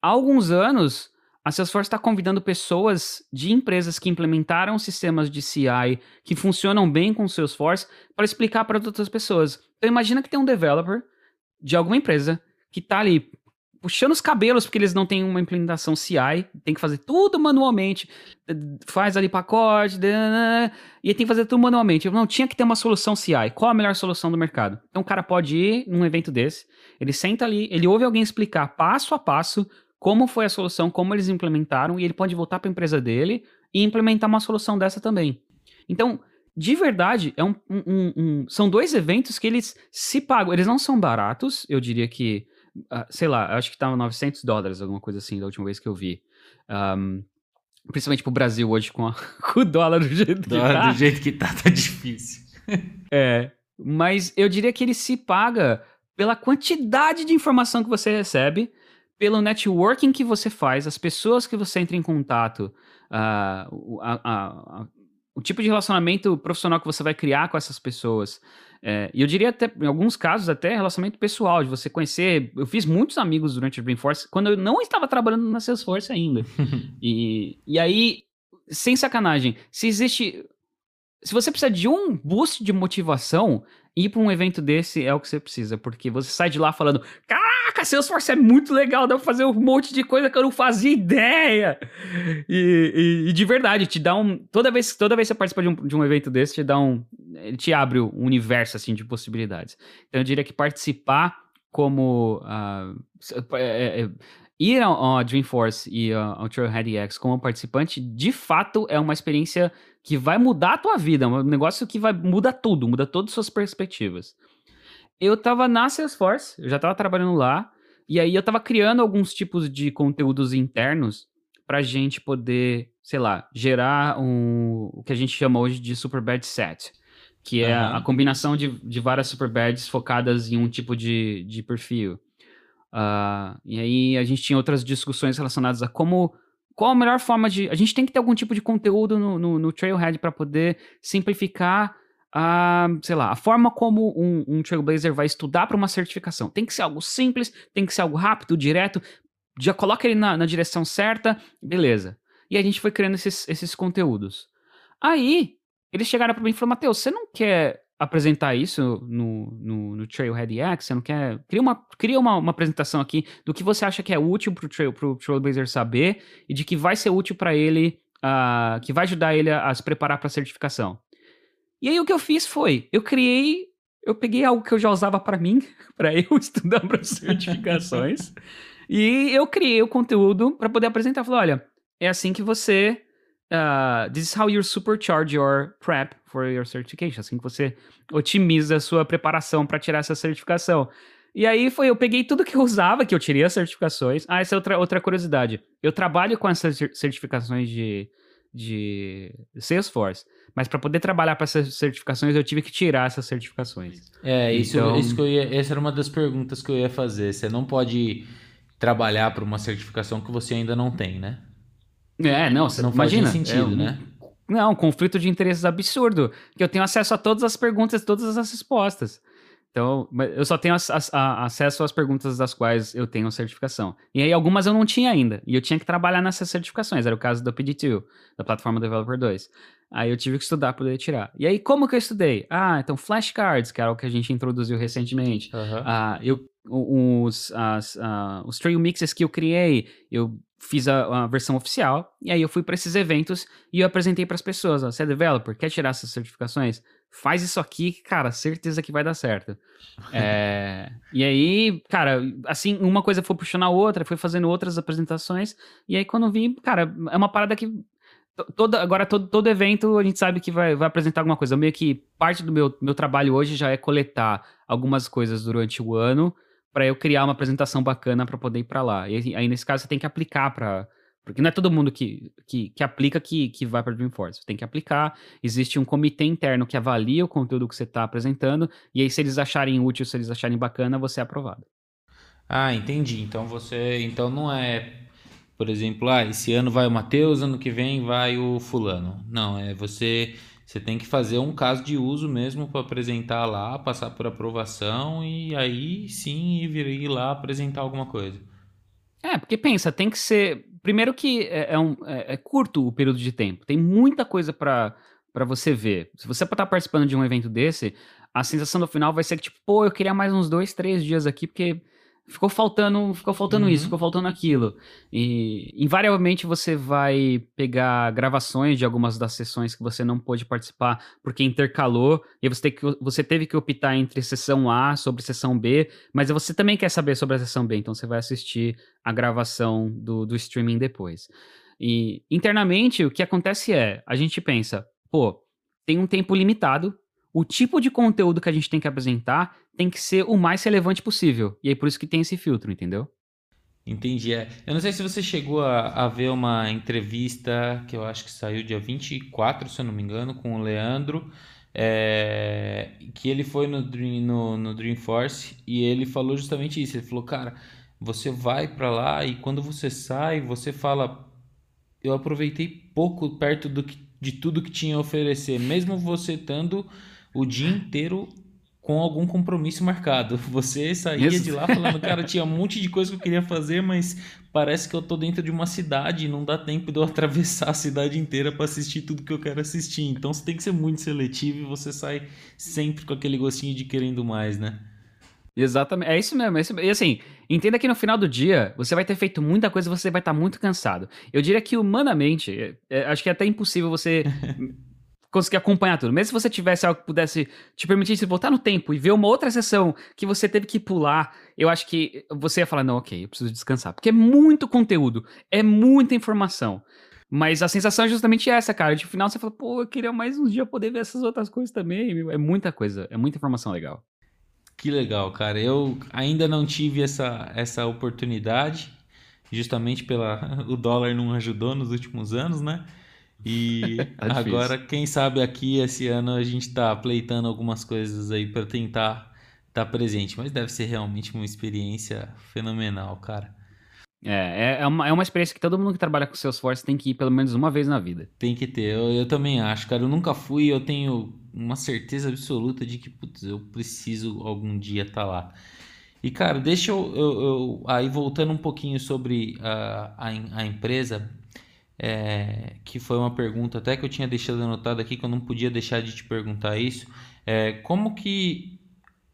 Há alguns anos, a Salesforce está convidando pessoas de empresas que implementaram sistemas de CI que funcionam bem com o Salesforce para explicar para outras pessoas. Então imagina que tem um developer de alguma empresa que está ali puxando os cabelos porque eles não têm uma implementação CI, tem que fazer tudo manualmente, faz ali pacote, e tem que fazer tudo manualmente. Não, tinha que ter uma solução CI. Qual a melhor solução do mercado? Então o cara pode ir num evento desse, ele senta ali, ele ouve alguém explicar passo a passo como foi a solução, como eles implementaram, e ele pode voltar para a empresa dele e implementar uma solução dessa também. Então, de verdade, é um, um, um, são dois eventos que eles se pagam. Eles não são baratos, eu diria que, uh, sei lá, acho que estavam 900 dólares, alguma coisa assim, da última vez que eu vi. Principalmente pro Brasil hoje, com, a, com o dólar do jeito que tá. Do jeito que tá, tá difícil. é, mas eu diria que ele se paga pela quantidade de informação que você recebe pelo networking que você faz, as pessoas que você entra em contato, uh, a, a, a, o tipo de relacionamento profissional que você vai criar com essas pessoas. É, e eu diria até, em alguns casos, até relacionamento pessoal, de você conhecer. Eu fiz muitos amigos durante o Dreamforce quando eu não estava trabalhando na Salesforce ainda. e, e aí, sem sacanagem, se existe. Se você precisa de um boost de motivação, ir para um evento desse é o que você precisa, porque você sai de lá falando: Caraca, Salesforce é muito legal, dá pra fazer um monte de coisa que eu não fazia ideia. E, e, e de verdade, te dá um. Toda vez, toda vez que você participa de um, de um evento desse, te dá um. Ele te abre um universo assim de possibilidades. Então eu diria que participar como. Uh, é, é, ir ao, ao Dreamforce e ao, ao Trailhead X como participante, de fato, é uma experiência que vai mudar a tua vida, um negócio que vai muda tudo, muda todas as suas perspectivas. Eu tava na Salesforce, eu já tava trabalhando lá, e aí eu tava criando alguns tipos de conteúdos internos pra gente poder, sei lá, gerar um, o que a gente chama hoje de Super Bad Set, que é uhum. a, combinação de, de várias Super Badges focadas em um tipo de, de perfil. Uh, e aí a gente tinha outras discussões relacionadas a como qual a melhor forma de. A gente tem que ter algum tipo de conteúdo no, no, no Trailhead para poder simplificar a, sei lá, a forma como um, um Trailblazer vai estudar para uma certificação. Tem que ser algo simples, tem que ser algo rápido, direto, já coloca ele na, na direção certa, beleza. E a gente foi criando esses, esses conteúdos. Aí, eles chegaram para mim e falaram, Matheus, você não quer apresentar isso no, no, no Trailhead X? Você não quer... Cria, uma, cria uma, uma apresentação aqui do que você acha que é útil pro, trail, pro Trailblazer saber e de que vai ser útil para ele, uh, que vai ajudar ele a, a se preparar para a certificação. E aí o que eu fiz foi, eu criei, eu peguei algo que eu já usava para mim, para eu estudar para certificações, e eu criei o conteúdo para poder apresentar. Falei, olha, é assim que você Uh, this is how you supercharge your prep for your certification. Assim que você otimiza a sua preparação para tirar essa certificação. E aí foi, eu peguei tudo que eu usava, que eu tirei as certificações. Ah, essa é outra, outra curiosidade. Eu trabalho com essas certificações de, de Salesforce, mas para poder trabalhar para essas certificações eu tive que tirar essas certificações. É, isso, então... isso que eu ia, essa era uma das perguntas que eu ia fazer. Você não pode trabalhar para uma certificação que você ainda não tem, né? É, não, você não imagina, faz sentido, é, né? Não, um conflito de interesses absurdo, que eu tenho acesso a todas as perguntas, todas as respostas. Então, eu só tenho acesso às perguntas das quais eu tenho certificação. E aí, algumas eu não tinha ainda. E eu tinha que trabalhar nessas certificações. Era o caso do PD2, da plataforma Developer 2. Aí eu tive que estudar para poder tirar. E aí, como que eu estudei? Ah, então flashcards, que era o que a gente introduziu recentemente. Uhum. Ah, eu, os, as, uh, os trail mixes que eu criei, eu fiz a, a, versão oficial, e aí eu fui para esses eventos e eu apresentei para as pessoas, ó, você é developer, quer tirar essas certificações? Faz isso aqui, cara, certeza que vai dar certo. é, e aí, cara, assim, uma coisa foi puxando a outra, foi fazendo outras apresentações, e aí quando vi, cara, é uma parada que Todo, agora, todo, todo evento a gente sabe que vai, vai apresentar alguma coisa. Meio que parte do meu, meu trabalho hoje já é coletar algumas coisas durante o ano para eu criar uma apresentação bacana para poder ir para lá. E aí, nesse caso, você tem que aplicar para. Porque não é todo mundo que, que, que aplica que, que vai para Dreamforce. Você tem que aplicar. Existe um comitê interno que avalia o conteúdo que você está apresentando. E aí, se eles acharem útil, se eles acharem bacana, você é aprovado. Ah, entendi. Então você. Então não é, por exemplo, ah, esse ano vai o Matheus, ano que vem vai o fulano. Não, é você você tem que fazer um caso de uso mesmo para apresentar lá, passar por aprovação e aí sim ir, ir lá apresentar alguma coisa. É, porque pensa, tem que ser. Primeiro que é, é um, é, é curto o período de tempo, tem muita coisa para você ver. Se você estar tá participando de um evento desse, a sensação no final vai ser que, tipo, pô, eu queria mais uns dois, três dias aqui, porque ficou faltando, ficou faltando uhum. isso, ficou faltando aquilo. E invariavelmente você vai pegar gravações de algumas das sessões que você não pôde participar porque intercalou, e você, que, você teve que optar entre sessão A sobre sessão B, mas você também quer saber sobre a sessão B, então você vai assistir a gravação do, do streaming depois. E internamente o que acontece é, a gente pensa, pô, tem um tempo limitado o tipo de conteúdo que a gente tem que apresentar tem que ser o mais relevante possível. E aí por isso que tem esse filtro, entendeu? Entendi. É. Eu não sei se você chegou a, a, ver uma entrevista que eu acho que saiu dia 24, se eu não me engano, com o Leandro, é, que ele foi no, Dream, no, no Dreamforce e ele falou justamente isso. Ele falou, cara, você vai para lá e quando você sai, você fala, eu aproveitei pouco perto do que, de tudo que tinha a oferecer, mesmo você estando o dia inteiro com algum compromisso marcado. Você saía Isso. de lá falando, cara, tinha um monte de coisa que eu queria fazer, mas parece que eu tô dentro de uma cidade e não dá tempo de eu atravessar a cidade inteira para assistir tudo que eu quero assistir. Então você tem que ser muito seletivo e você sai sempre com aquele gostinho de querendo mais, né? Exatamente, é isso mesmo. É isso mesmo. E assim, entenda que no final do dia você vai ter feito muita coisa, você vai estar muito cansado. Eu diria que humanamente, é, é, acho que é até impossível você conseguir acompanhar tudo. Mesmo se você tivesse algo que pudesse te permitir voltar no tempo e ver uma outra sessão que você teve que pular, eu acho que você ia falar, não, ok, eu preciso descansar. Porque é muito conteúdo, é muita informação. Mas a sensação é justamente essa, cara. De final você fala, pô, eu queria mais uns dias poder ver essas outras coisas também. É muita coisa, é muita informação legal. Que legal, cara. Eu ainda não tive essa, essa oportunidade, justamente pela o dólar não ajudou nos últimos anos, né? E tá agora, quem sabe aqui esse ano a gente tá pleitando algumas coisas aí para tentar estar tá presente, mas deve ser realmente uma experiência fenomenal, cara. É, é, é uma, é uma experiência que todo mundo que trabalha com Salesforce tem que ir pelo menos uma vez na vida. Tem que ter, eu, eu também acho, cara. Eu nunca fui eu tenho uma certeza absoluta de que, putz, eu preciso algum dia estar tá lá. E, cara, deixa eu, eu, eu, Aí, voltando um pouquinho sobre a, a, a empresa, é, que foi uma pergunta até que eu tinha deixado anotado aqui, que eu não podia deixar de te perguntar isso. É, como que.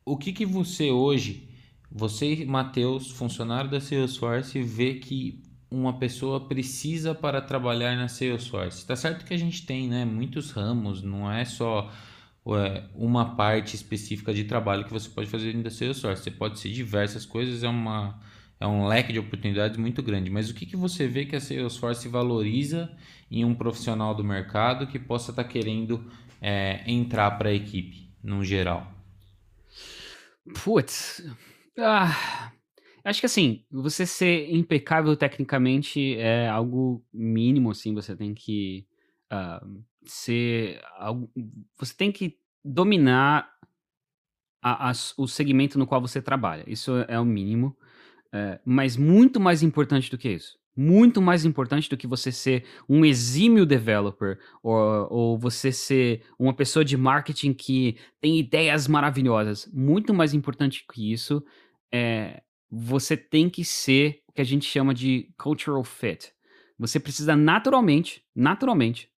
O que, que você hoje você, Matheus, funcionário da Salesforce, vê que uma pessoa precisa para trabalhar na Salesforce. Tá certo que a gente tem, né, muitos ramos, não é só uma parte específica de trabalho que você pode fazer dentro da Salesforce. Você pode ser diversas coisas, é uma é um leque de oportunidades muito grande. Mas o que, que você vê que a Salesforce valoriza em um profissional do mercado que possa estar tá querendo é, entrar para a equipe, no geral? Putz, ah, acho que assim, você ser impecável tecnicamente é algo mínimo, assim, você tem que uh, ser algo, você tem que dominar a, a, o segmento no qual você trabalha. Isso é o mínimo. É, mas muito mais importante do que isso. Muito mais importante do que você ser um exímio developer ou, ou você ser uma pessoa de marketing que tem ideias maravilhosas. Muito mais importante que isso é, você tem que ser o que a gente chama de cultural fit. Você precisa naturalmente, naturalmente,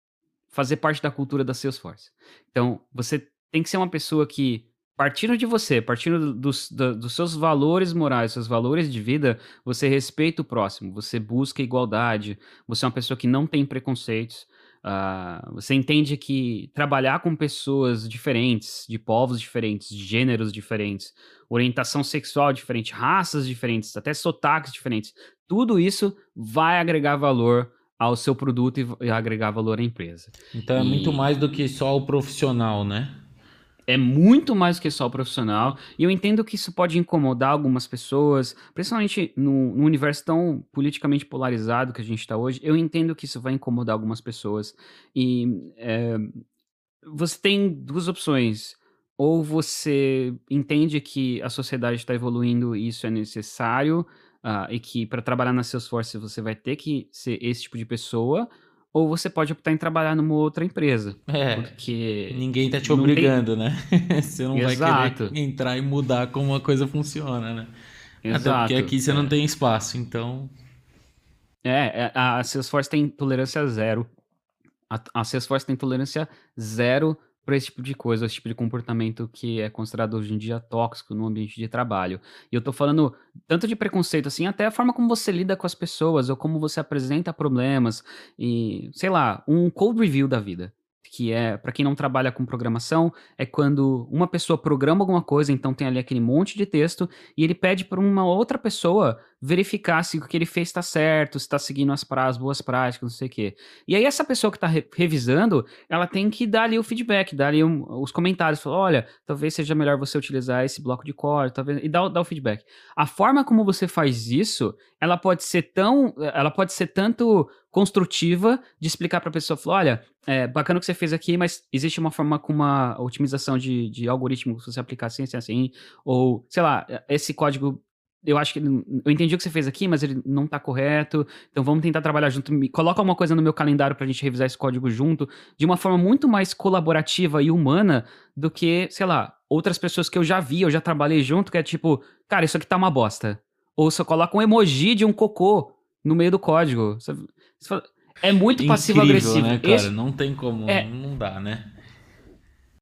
fazer parte da cultura da Salesforce. Então, você tem que ser uma pessoa que, partindo de você, partindo dos, dos seus valores morais, seus valores de vida, você respeita o próximo, você busca igualdade, você é uma pessoa que não tem preconceitos, Uh, você entende que trabalhar com pessoas diferentes, de povos diferentes, de gêneros diferentes, orientação sexual diferente, raças diferentes, até sotaques diferentes, tudo isso vai agregar valor ao seu produto e agregar valor à empresa. Então é e... muito mais do que só o profissional, né? É muito mais do que só o profissional. E eu entendo que isso pode incomodar algumas pessoas, principalmente no, no universo tão politicamente polarizado que a gente está hoje. Eu entendo que isso vai incomodar algumas pessoas. E é, você tem duas opções. Ou você entende que a sociedade está evoluindo e isso é necessário, uh, e que para trabalhar na Salesforce você vai ter que ser esse tipo de pessoa, ou você pode optar em trabalhar numa outra empresa. É. Porque. Ninguém tá te obrigando, tem... né? você não Exato. vai querer entrar e mudar como a coisa funciona, né? Exato. Até porque aqui você é. não tem espaço, então. É, é a Salesforce tem tolerância zero. A, a Salesforce tem tolerância zero para esse tipo de coisa, esse tipo de comportamento que é considerado hoje em dia tóxico no ambiente de trabalho. E eu tô falando tanto de preconceito assim, até a forma como você lida com as pessoas ou como você apresenta problemas e, sei lá, um code review da vida que é, para quem não trabalha com programação, é quando uma pessoa programa alguma coisa, então tem ali aquele monte de texto, e ele pede para uma outra pessoa verificar se o que ele fez está certo, se está seguindo as, pra, as boas práticas, não sei o quê. E aí essa pessoa que está re revisando, ela tem que dar ali o feedback, dar ali um, os comentários, falar, olha, talvez seja melhor você utilizar esse bloco de código, talvez, e dar, dar o feedback. A forma como você faz isso, ela pode ser tão, ela pode ser tanto construtiva de explicar para a pessoa, falar, olha, é bacana o que você fez aqui, mas existe uma forma com uma otimização de, de algoritmo que você aplicar assim, assim, assim, ou, sei lá, esse código eu acho que eu entendi o que você fez aqui, mas ele não está correto. Então vamos tentar trabalhar junto. Me coloca uma coisa no meu calendário para a gente revisar esse código junto, de uma forma muito mais colaborativa e humana do que, sei lá, outras pessoas que eu já vi, eu já trabalhei junto, que é tipo, cara, isso aqui tá uma bosta. Ou você coloca um emoji de um cocô no meio do código. É muito passivo-agressivo. Né, cara? Esse... Não tem como, é... não dá, né?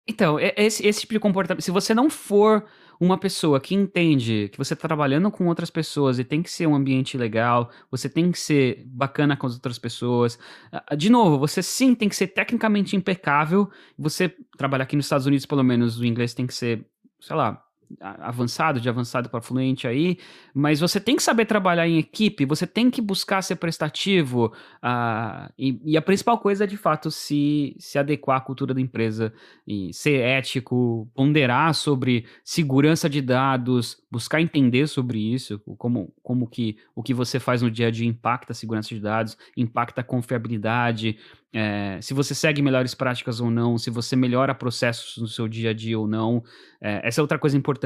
Então, esse, esse tipo de comportamento, se você não for uma pessoa que entende que você está trabalhando com outras pessoas e tem que ser um ambiente legal, você tem que ser bacana com as outras pessoas. Ah, de novo, você sim tem que ser tecnicamente impecável. Você trabalhar aqui nos Estados Unidos, pelo menos, o inglês tem que ser, sei lá, avançado, de avançado para fluente aí, mas você tem que saber trabalhar em equipe, você tem que buscar ser prestativo, uh, e, e, a principal coisa é de fato se, se adequar à cultura da empresa e ser ético, ponderar sobre segurança de dados, buscar entender sobre isso, como, como que o que você faz no dia a dia impacta a segurança de dados, impacta a confiabilidade, é, se você segue melhores práticas ou não, se você melhora processos no seu dia a dia ou não. É, essa é outra coisa importante.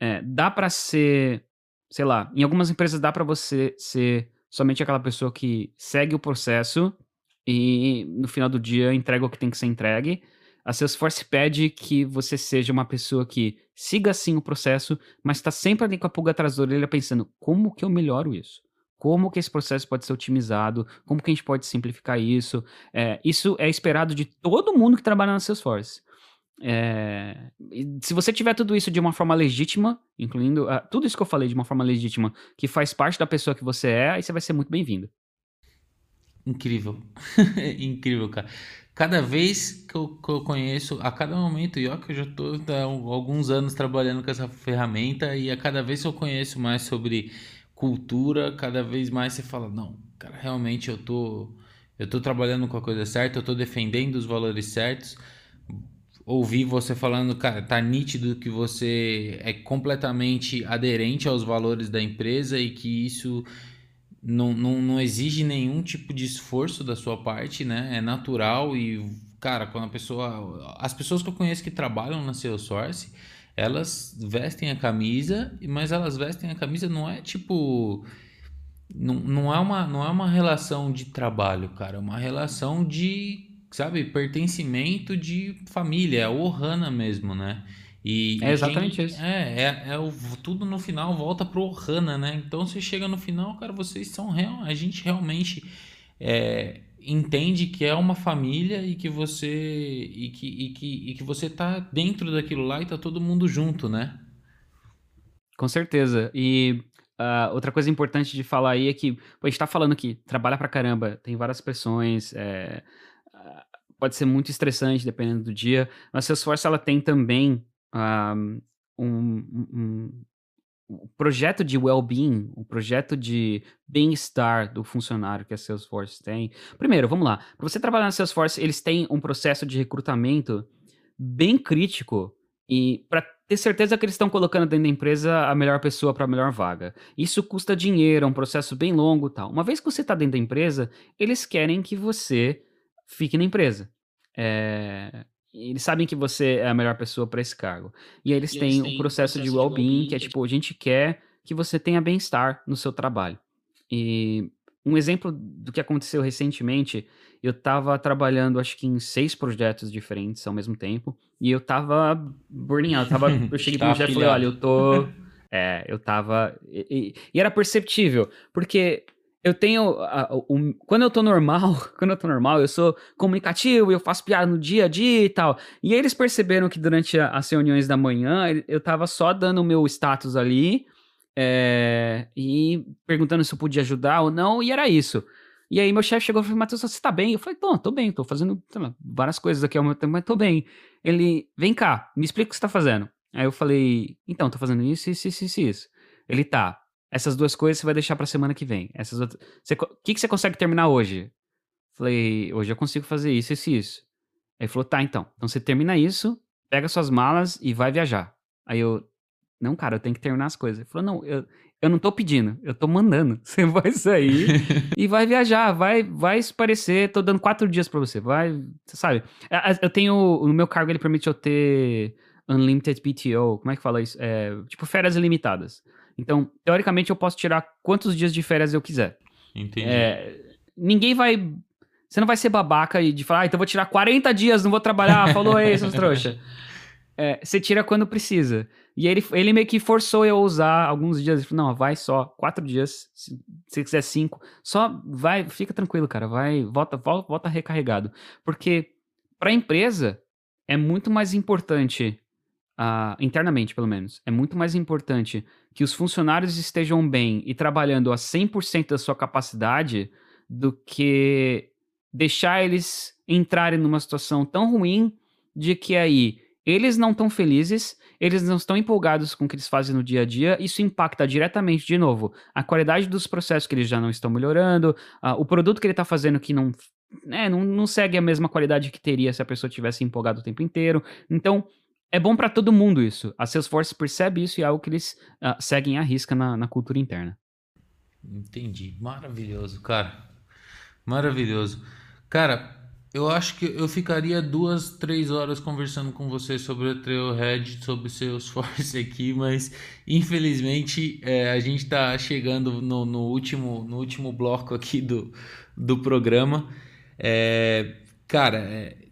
É, dá para ser, sei lá, em algumas empresas dá para você ser somente aquela pessoa que segue o processo e no final do dia entrega o que tem que ser entregue. A Salesforce pede que você seja uma pessoa que siga sim o processo, mas está sempre ali com a pulga atrás da orelha pensando como que eu melhoro isso? como que esse processo pode ser otimizado, como que a gente pode simplificar isso. É, isso é esperado de todo mundo que trabalha na Salesforce. É, se você tiver tudo isso de uma forma legítima, incluindo uh, tudo isso que eu falei de uma forma legítima, que faz parte da pessoa que você é, aí você vai ser muito bem-vindo. Incrível. Incrível, cara. Cada vez que eu, que eu, conheço, a cada momento, e ó, que eu já estou há alguns anos trabalhando com essa ferramenta, e a cada vez que eu conheço mais sobre cultura, cada vez mais você fala, não, cara, realmente eu tô eu tô trabalhando com a coisa certa, eu tô defendendo os valores certos. Ouvi você falando, cara, tá nítido que você é completamente aderente aos valores da empresa e que isso não, não, não exige nenhum tipo de esforço da sua parte, né? É natural e, cara, quando a pessoa. As pessoas que eu conheço que trabalham na Salesforce, elas vestem a camisa, mas elas vestem a camisa não é tipo não, não é uma não é uma relação de trabalho, cara, é uma relação de, sabe, pertencimento de família, é o Ohana mesmo, né? E, é exatamente quem, isso. É, é, é o, tudo no final volta pro Ohana, né? Então você chega no final, cara, vocês são real, a gente realmente é, entende que é uma família e que você e que, e que, e que você tá dentro daquilo lá e tá todo mundo junto, né? Com certeza. E uh, outra coisa importante de falar aí é que pô, a gente tá falando que trabalha pra caramba, tem várias pressões, é, pode ser muito estressante dependendo do dia, mas Salesforce ela tem também uh, um, um, o projeto de well-being, o projeto de bem-estar do funcionário que a Salesforce tem. Primeiro, vamos lá. Para você trabalhar na Salesforce, eles têm um processo de recrutamento bem crítico e para ter certeza que eles estão colocando dentro da empresa a melhor pessoa para a melhor vaga. Isso custa dinheiro, é um processo bem longo, tal. Uma vez que você está dentro da empresa, eles querem que você fique na empresa. É, eles sabem que você é a melhor pessoa para esse cargo. E aí eles, e têm, têm um processo, processo de well-being, que é tipo, a gente quer que você tenha bem-estar no seu trabalho. E um exemplo do que aconteceu recentemente, eu estava trabalhando acho que em seis projetos diferentes ao mesmo tempo, e eu estava burning out, eu, tava, eu cheguei pro chefe e falei, olha, eu tô... É, eu tava... E, e, e era perceptível, porque eu tenho. quando eu tô normal, quando eu tô normal, eu sou comunicativo, eu faço piada no dia a dia e tal. E aí eles perceberam que durante a, as reuniões da manhã eu tava só dando o meu status ali é, e perguntando se eu podia ajudar ou não, e era isso. E aí meu chefe chegou e falou: Matheus, você tá bem? Eu falei: tô, tô bem, tô fazendo várias coisas aqui ao mesmo tempo, mas tô bem. Ele, vem cá, me explica o que você tá fazendo. Aí eu falei: então, tô fazendo isso, isso, isso. isso. Ele tá. Essas duas coisas você vai deixar pra semana que vem. Essas outras... O que, que você consegue terminar hoje? Falei, hoje eu consigo fazer isso, isso e isso. Aí ele falou, tá, então. Então você termina isso, pega suas malas e vai viajar. Aí eu, não, cara, eu tenho que terminar as coisas. Ele falou, não, eu, eu não tô pedindo, eu tô mandando. Você vai sair e vai viajar, vai, vai parecer, tô dando quatro dias pra você, vai, você sabe. Eu tenho, no meu cargo ele permite eu ter unlimited PTO, como é que fala isso? É, tipo, férias ilimitadas. Então, teoricamente, eu posso tirar quantos dias de férias eu quiser. Entendi. É, ninguém vai. Você não vai ser babaca e de falar, ah, então vou tirar 40 dias, não vou trabalhar, falou aí, seus trouxa. É, você tira quando precisa. E ele, ele meio que forçou eu a usar alguns dias. Ele falou, não, vai só, quatro dias, se você quiser cinco. Só vai, fica tranquilo, cara, vai, volta, volta, volta recarregado. Porque para a empresa é muito mais importante uh, internamente pelo menos, é muito mais importante que os funcionários estejam bem e trabalhando a 100% da sua capacidade do que deixar eles entrarem numa situação tão ruim de que aí eles não estão felizes, eles não estão empolgados com o que eles fazem no dia a dia, isso impacta diretamente, de novo, a qualidade dos processos que eles já não estão melhorando, uh, o produto que ele está fazendo que não, né, não, não segue a mesma qualidade que teria se a pessoa tivesse empolgado o tempo inteiro. Então, é bom para todo mundo isso. A Salesforce percebe isso e é algo que eles uh, seguem à risca na, na cultura interna. Entendi. Maravilhoso, cara. Maravilhoso. Cara, eu acho que eu ficaria duas, três horas conversando com você sobre o Trailhead, sobre Salesforce aqui, mas infelizmente é, a gente está chegando no, no, último, no último bloco aqui do, do programa. É, cara, é,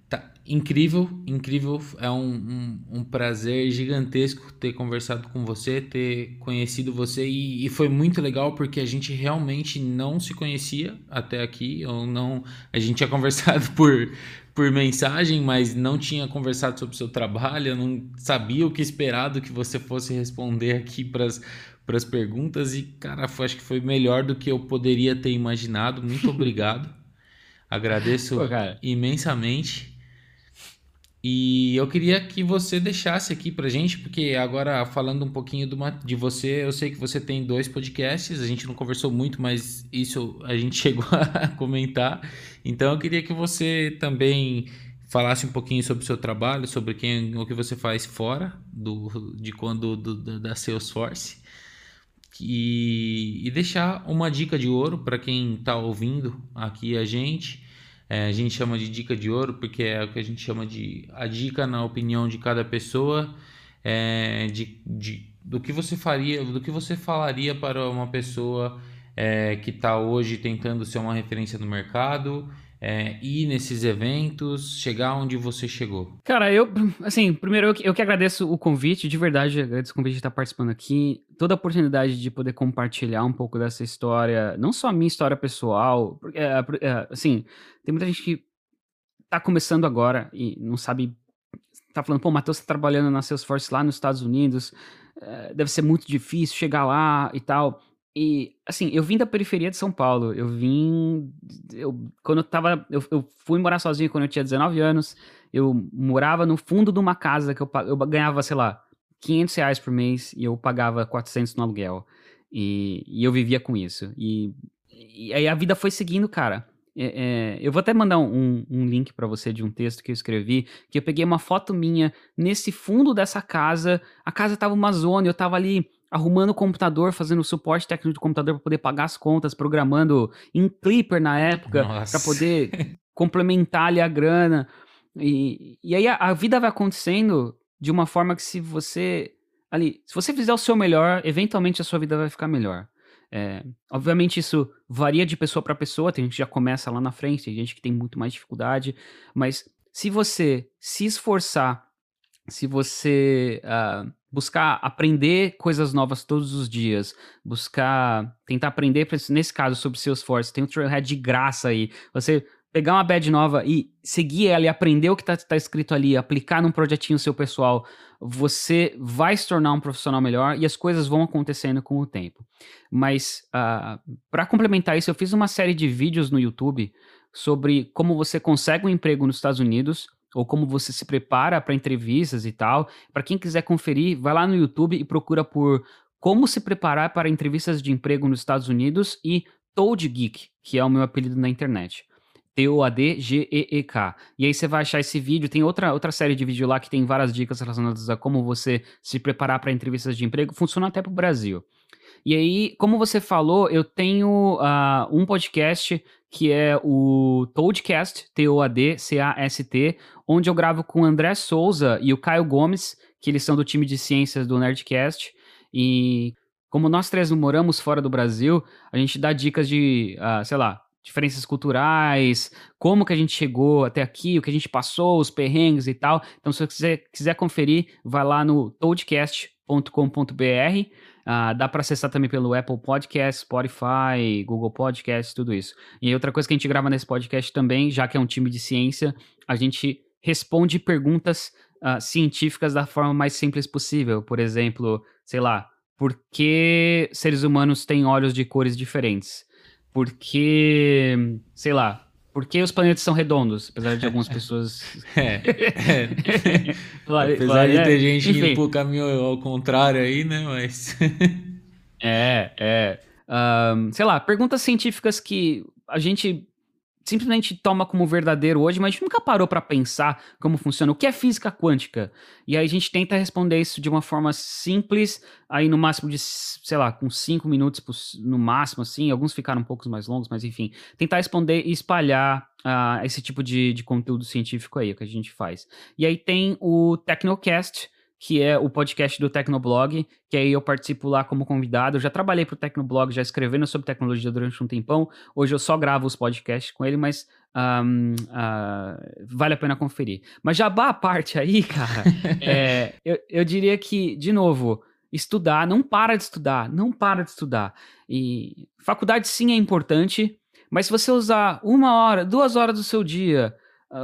incrível, incrível. É um, um, um, prazer gigantesco ter conversado com você, ter conhecido você e, e, foi muito legal porque a gente realmente não se conhecia até aqui, ou não. A gente tinha conversado por, por mensagem, mas não tinha conversado sobre o seu trabalho, eu não sabia o que esperar do que você fosse responder aqui para as perguntas e, cara, foi, acho que foi melhor do que eu poderia ter imaginado. Muito obrigado. Agradeço Pô, imensamente. E eu queria que você deixasse aqui pra gente, porque agora falando um pouquinho de você, eu sei que você tem dois podcasts, a gente não conversou muito, mas isso a gente chegou a comentar. Então eu queria que você também falasse um pouquinho sobre o seu trabalho, sobre quem, o que você faz fora do, de quando do, da Salesforce. E, e deixar uma dica de ouro para quem está ouvindo aqui a gente é, a gente chama de dica de ouro porque é o que a gente chama de a dica na opinião de cada pessoa é, de, de, do que você faria, do que você falaria para uma pessoa é, que está hoje tentando ser uma referência no mercado é, ir nesses eventos, chegar onde você chegou? Cara, eu, assim, primeiro eu que, eu que agradeço o convite, de verdade, agradeço o convite de estar participando aqui, toda a oportunidade de poder compartilhar um pouco dessa história, não só a minha história pessoal, porque, é, é, assim, tem muita gente que tá começando agora e não sabe, tá falando, pô, Matheus tá trabalhando na Salesforce lá nos Estados Unidos, é, deve ser muito difícil chegar lá e tal. E, assim, eu vim da periferia de São Paulo. Eu vim. Eu, quando eu tava. Eu, eu fui morar sozinho quando eu tinha 19 anos. Eu morava no fundo de uma casa que eu, eu ganhava, sei lá, 500 reais por mês e eu pagava 400 no aluguel. E, e eu vivia com isso. E, e aí a vida foi seguindo, cara. É, é, eu vou até mandar um, um link para você de um texto que eu escrevi, que eu peguei uma foto minha nesse fundo dessa casa. A casa tava uma zona, eu tava ali arrumando o computador, fazendo suporte técnico do computador para poder pagar as contas, programando em Clipper na época, para poder complementar ali a grana. E, e aí a, a, vida vai acontecendo de uma forma que se você ali, se você fizer o seu melhor, eventualmente a sua vida vai ficar melhor. É, obviamente isso varia de pessoa para pessoa, tem gente que já começa lá na frente, tem gente que tem muito mais dificuldade, mas se você se esforçar, se você uh, buscar aprender coisas novas todos os dias, buscar tentar aprender, nesse caso, sobre Salesforce, tem um Trailhead de graça aí, você pegar uma badge nova e seguir ela e aprender o que está tá escrito ali, aplicar num projetinho seu pessoal, você vai se tornar um profissional melhor e as coisas vão acontecendo com o tempo. Mas, uh, ah, para complementar isso, eu fiz uma série de vídeos no YouTube sobre como você consegue um emprego nos Estados Unidos ou como você se prepara para entrevistas e tal. Para quem quiser conferir, vai lá no YouTube e procura por como se preparar para entrevistas de emprego nos Estados Unidos e Toad Geek, que é o meu apelido na internet. T-O-A-D-G-E-E-K. E aí você vai achar esse vídeo. Tem outra, outra série de vídeo lá que tem várias dicas relacionadas a como você se preparar para entrevistas de emprego. Funciona até para o Brasil. E aí, como você falou, eu tenho uh, um podcast que é o Toadcast, T-O-A-D-C-A-S-T, onde eu gravo com o André Souza e o Caio Gomes, que eles são do time de ciências do Nerdcast. E como nós três não moramos fora do Brasil, a gente dá dicas de, uh, sei lá, diferenças culturais, como que a gente chegou até aqui, o que a gente passou, os perrengues e tal. Então, se você quiser conferir, vai lá no toadcast.com.br. Uh, dá para acessar também pelo Apple Podcast, Spotify, Google Podcast, tudo isso. E outra coisa que a gente grava nesse podcast também, já que é um time de ciência, a gente responde perguntas uh, científicas da forma mais simples possível. Por exemplo, sei lá, por que seres humanos têm olhos de cores diferentes? Porque, sei lá, por que os planetas são redondos? Apesar de algumas pessoas. é. é. Apesar de ter gente Enfim. indo pro caminho ao contrário aí, né? Mas. é, é. Um, sei lá, perguntas científicas que a gente simplesmente toma como verdadeiro hoje, mas a gente nunca parou para pensar como funciona, o que é física quântica. E aí a gente tenta responder isso de uma forma simples, aí no máximo de, sei lá, com cinco minutos no máximo, assim, alguns ficaram um pouco mais longos, mas enfim, tentar responder e espalhar uh, esse tipo de, de conteúdo científico aí que a gente faz. E aí tem o Technocast, que é o podcast do Tecnoblog, que aí eu participo lá como convidado. Eu já trabalhei para o Tecnoblog, já escrevendo sobre tecnologia durante um tempão. Hoje eu só gravo os podcasts com ele, mas um, uh, vale a pena conferir. Mas já a parte aí, cara, é, eu, eu diria que, de novo, estudar, não para de estudar, não para de estudar. E faculdade sim é importante, mas se você usar uma hora, duas horas do seu dia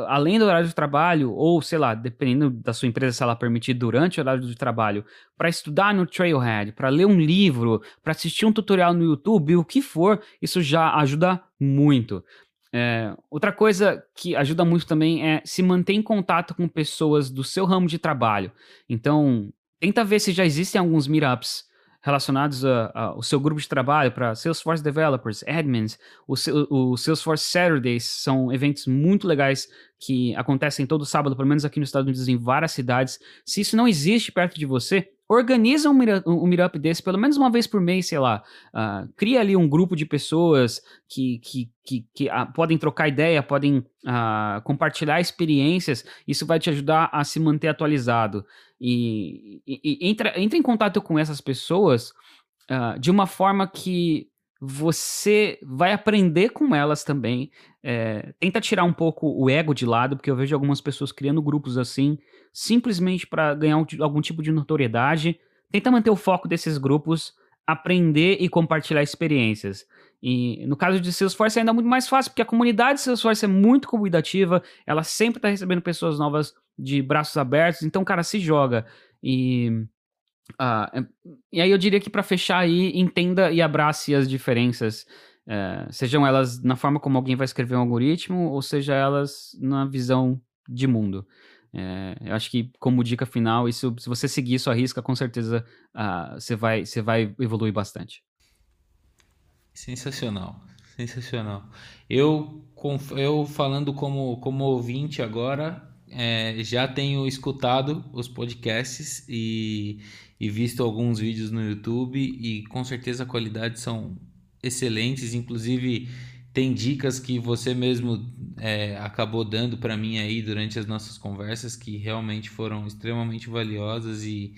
além do horário de trabalho, ou sei lá, dependendo da sua empresa, se ela permitir durante o horário de trabalho, para estudar no Trailhead, para ler um livro, para assistir um tutorial no YouTube, o que for, isso já ajuda muito. É, outra coisa que ajuda muito também é se manter em contato com pessoas do seu ramo de trabalho. Então, tenta ver se já existem alguns meetups relacionados ao seu grupo de trabalho para Salesforce Developers, Admins, o, o, Salesforce Saturdays são eventos muito legais que acontecem todo sábado, pelo menos aqui nos Estados Unidos, em várias cidades. Se isso não existe perto de você, organiza um, um meetup desse pelo menos uma vez por mês, sei lá. Uh, cria ali um grupo de pessoas que, que, que, que uh, podem trocar ideia, podem uh, compartilhar experiências. Isso vai te ajudar a se manter atualizado. E, e, entra, entra em contato com essas pessoas de uma forma que você vai aprender com elas também. É, tenta tirar um pouco o ego de lado, porque eu vejo algumas pessoas criando grupos assim simplesmente para ganhar um, algum tipo de notoriedade. Tenta manter o foco desses grupos, aprender e compartilhar experiências. E no caso de Salesforce é ainda muito mais fácil, porque a comunidade de Salesforce é muito convidativa, ela sempre está recebendo pessoas novas de braços abertos, então, cara, se joga. E, uh, e aí eu diria que para fechar aí, entenda e abrace as diferenças, uh, sejam elas na forma como alguém vai escrever um algoritmo, ou seja elas na visão de mundo. É, eu acho que, como dica final, isso, se você seguir isso à risca, com certeza uh, você, vai, você vai evoluir bastante. Sensacional, sensacional. Eu, eu falando como, como ouvinte agora, é, já tenho escutado os podcasts e, e visto alguns vídeos no YouTube e com certeza a qualidade são excelentes, inclusive tem dicas que você mesmo é, acabou dando para mim aí durante as nossas conversas que realmente foram extremamente valiosas e,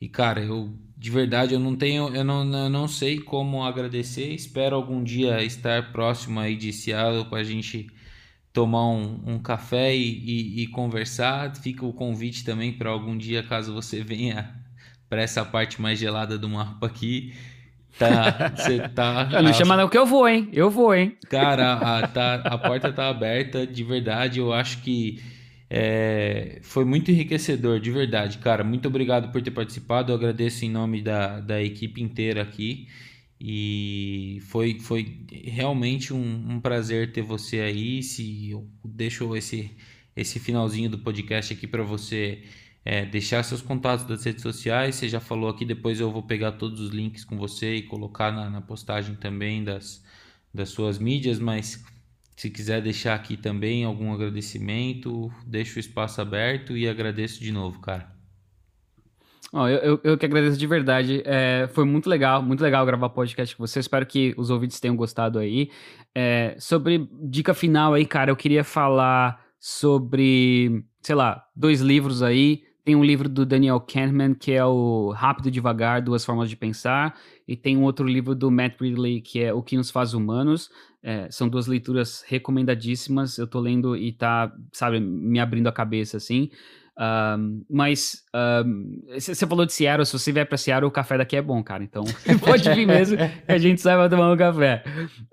e cara, eu de verdade eu não tenho, eu não, eu não sei como agradecer. Espero algum dia estar próximo aí de Seattle para a gente tomar um, um café e, e, e, conversar. Fica o convite também para algum dia, caso você venha para essa parte mais gelada do mapa aqui, Tá, você tá. Não a... chama não que eu vou, hein? Eu vou, hein? Cara, a, tá, a porta tá aberta, de verdade. Eu acho que é, foi muito enriquecedor, de verdade, cara. Muito obrigado por ter participado. Eu agradeço em nome da, da equipe inteira aqui. E foi, foi realmente um, um prazer ter você aí. Se eu deixo esse, esse finalzinho do podcast aqui para você é, deixar seus contatos das redes sociais. Você já falou aqui, depois eu vou pegar todos os links com você e colocar na, na postagem também das, das suas mídias, mas se quiser deixar aqui também algum agradecimento, deixo o espaço aberto e agradeço de novo, cara. Eu, eu, eu, que agradeço de verdade. É, foi muito legal, muito legal gravar podcast com você. Espero que os ouvintes tenham gostado aí. É, sobre dica final aí, cara, eu queria falar sobre, sei lá, dois livros aí. Tem um livro do Daniel Kahneman, que é o Rápido e Devagar, Duas Formas de Pensar, e tem um outro livro do Matt Ridley, que é O que nos faz humanos. É, são duas leituras recomendadíssimas. Eu tô lendo e tá, sabe, me abrindo a cabeça, assim. Um, mas você um, falou de Seattle, se você vier para Seattle, o café daqui é bom, cara. Então pode vir mesmo que a gente saiba tomar um café.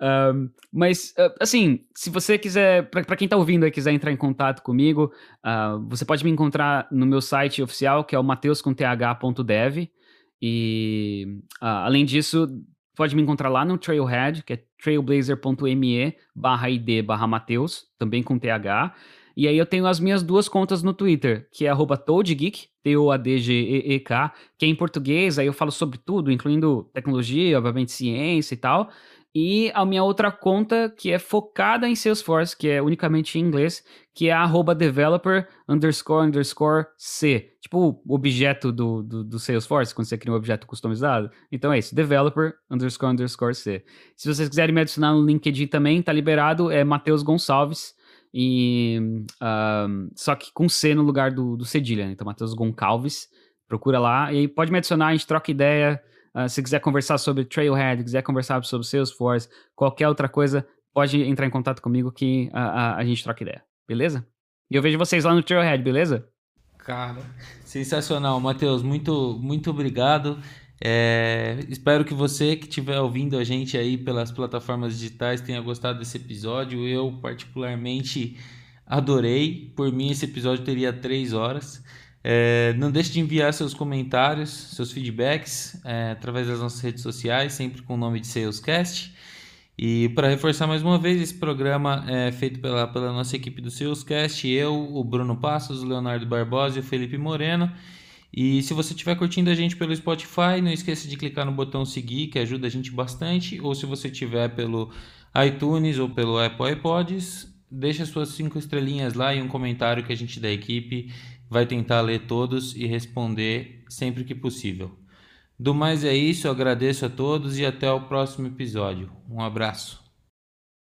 Um, mas, uh, assim, se você quiser, para quem tá ouvindo e quiser entrar em contato comigo, uh, você pode me encontrar no meu site oficial, que é o mateuscomth.dev. E uh, além disso, pode me encontrar lá no Trailhead, que é trailblazer.me barra id barra Mateus, também com TH. E aí eu tenho as minhas duas contas no Twitter, que é arroba ToadGeek, T-O-A-D-G-E-E-K, que é em português, aí eu falo sobre tudo, incluindo tecnologia, obviamente ciência e tal. E a minha outra conta, que é focada em Salesforce, que é unicamente em inglês, que é arroba developer underscore underscore C. Tipo o objeto do, do, do, Salesforce, quando você cria um objeto customizado. Então é isso, developer underscore underscore C. Se vocês quiserem me adicionar no LinkedIn também, tá liberado, é Matheus Gonçalves. E só que com C no lugar do, do cedilha, né? Então, Matheus Goncalves, procura lá e aí pode me adicionar, a gente troca ideia. Uh, se quiser conversar sobre Trailhead, quiser conversar sobre Salesforce, qualquer outra coisa, pode entrar em contato comigo que a, a, a gente troca ideia, beleza? E eu vejo vocês lá no Trailhead, beleza? Cara, sensacional, Matheus, muito, muito obrigado. É, espero que você que estiver ouvindo a gente aí pelas plataformas digitais tenha gostado desse episódio. Eu, particularmente, adorei. Por mim, esse episódio teria três horas. É, não deixe de enviar seus comentários, seus feedbacks é, através das nossas redes sociais, sempre com o nome de Salescast. E para reforçar mais uma vez, esse programa é feito pela, pela nossa equipe do Salescast, eu, o Bruno Passos, o Leonardo Barbosa e o Felipe Moreno. E se você estiver curtindo a gente pelo Spotify, não esqueça de clicar no botão seguir, que ajuda a gente bastante. Ou se você estiver pelo iTunes ou pelo Apple iPods, deixa suas cinco estrelinhas lá e um comentário que a gente da equipe vai tentar ler todos e responder sempre que possível. Do mais é isso, eu agradeço a todos e até o próximo episódio. Um abraço.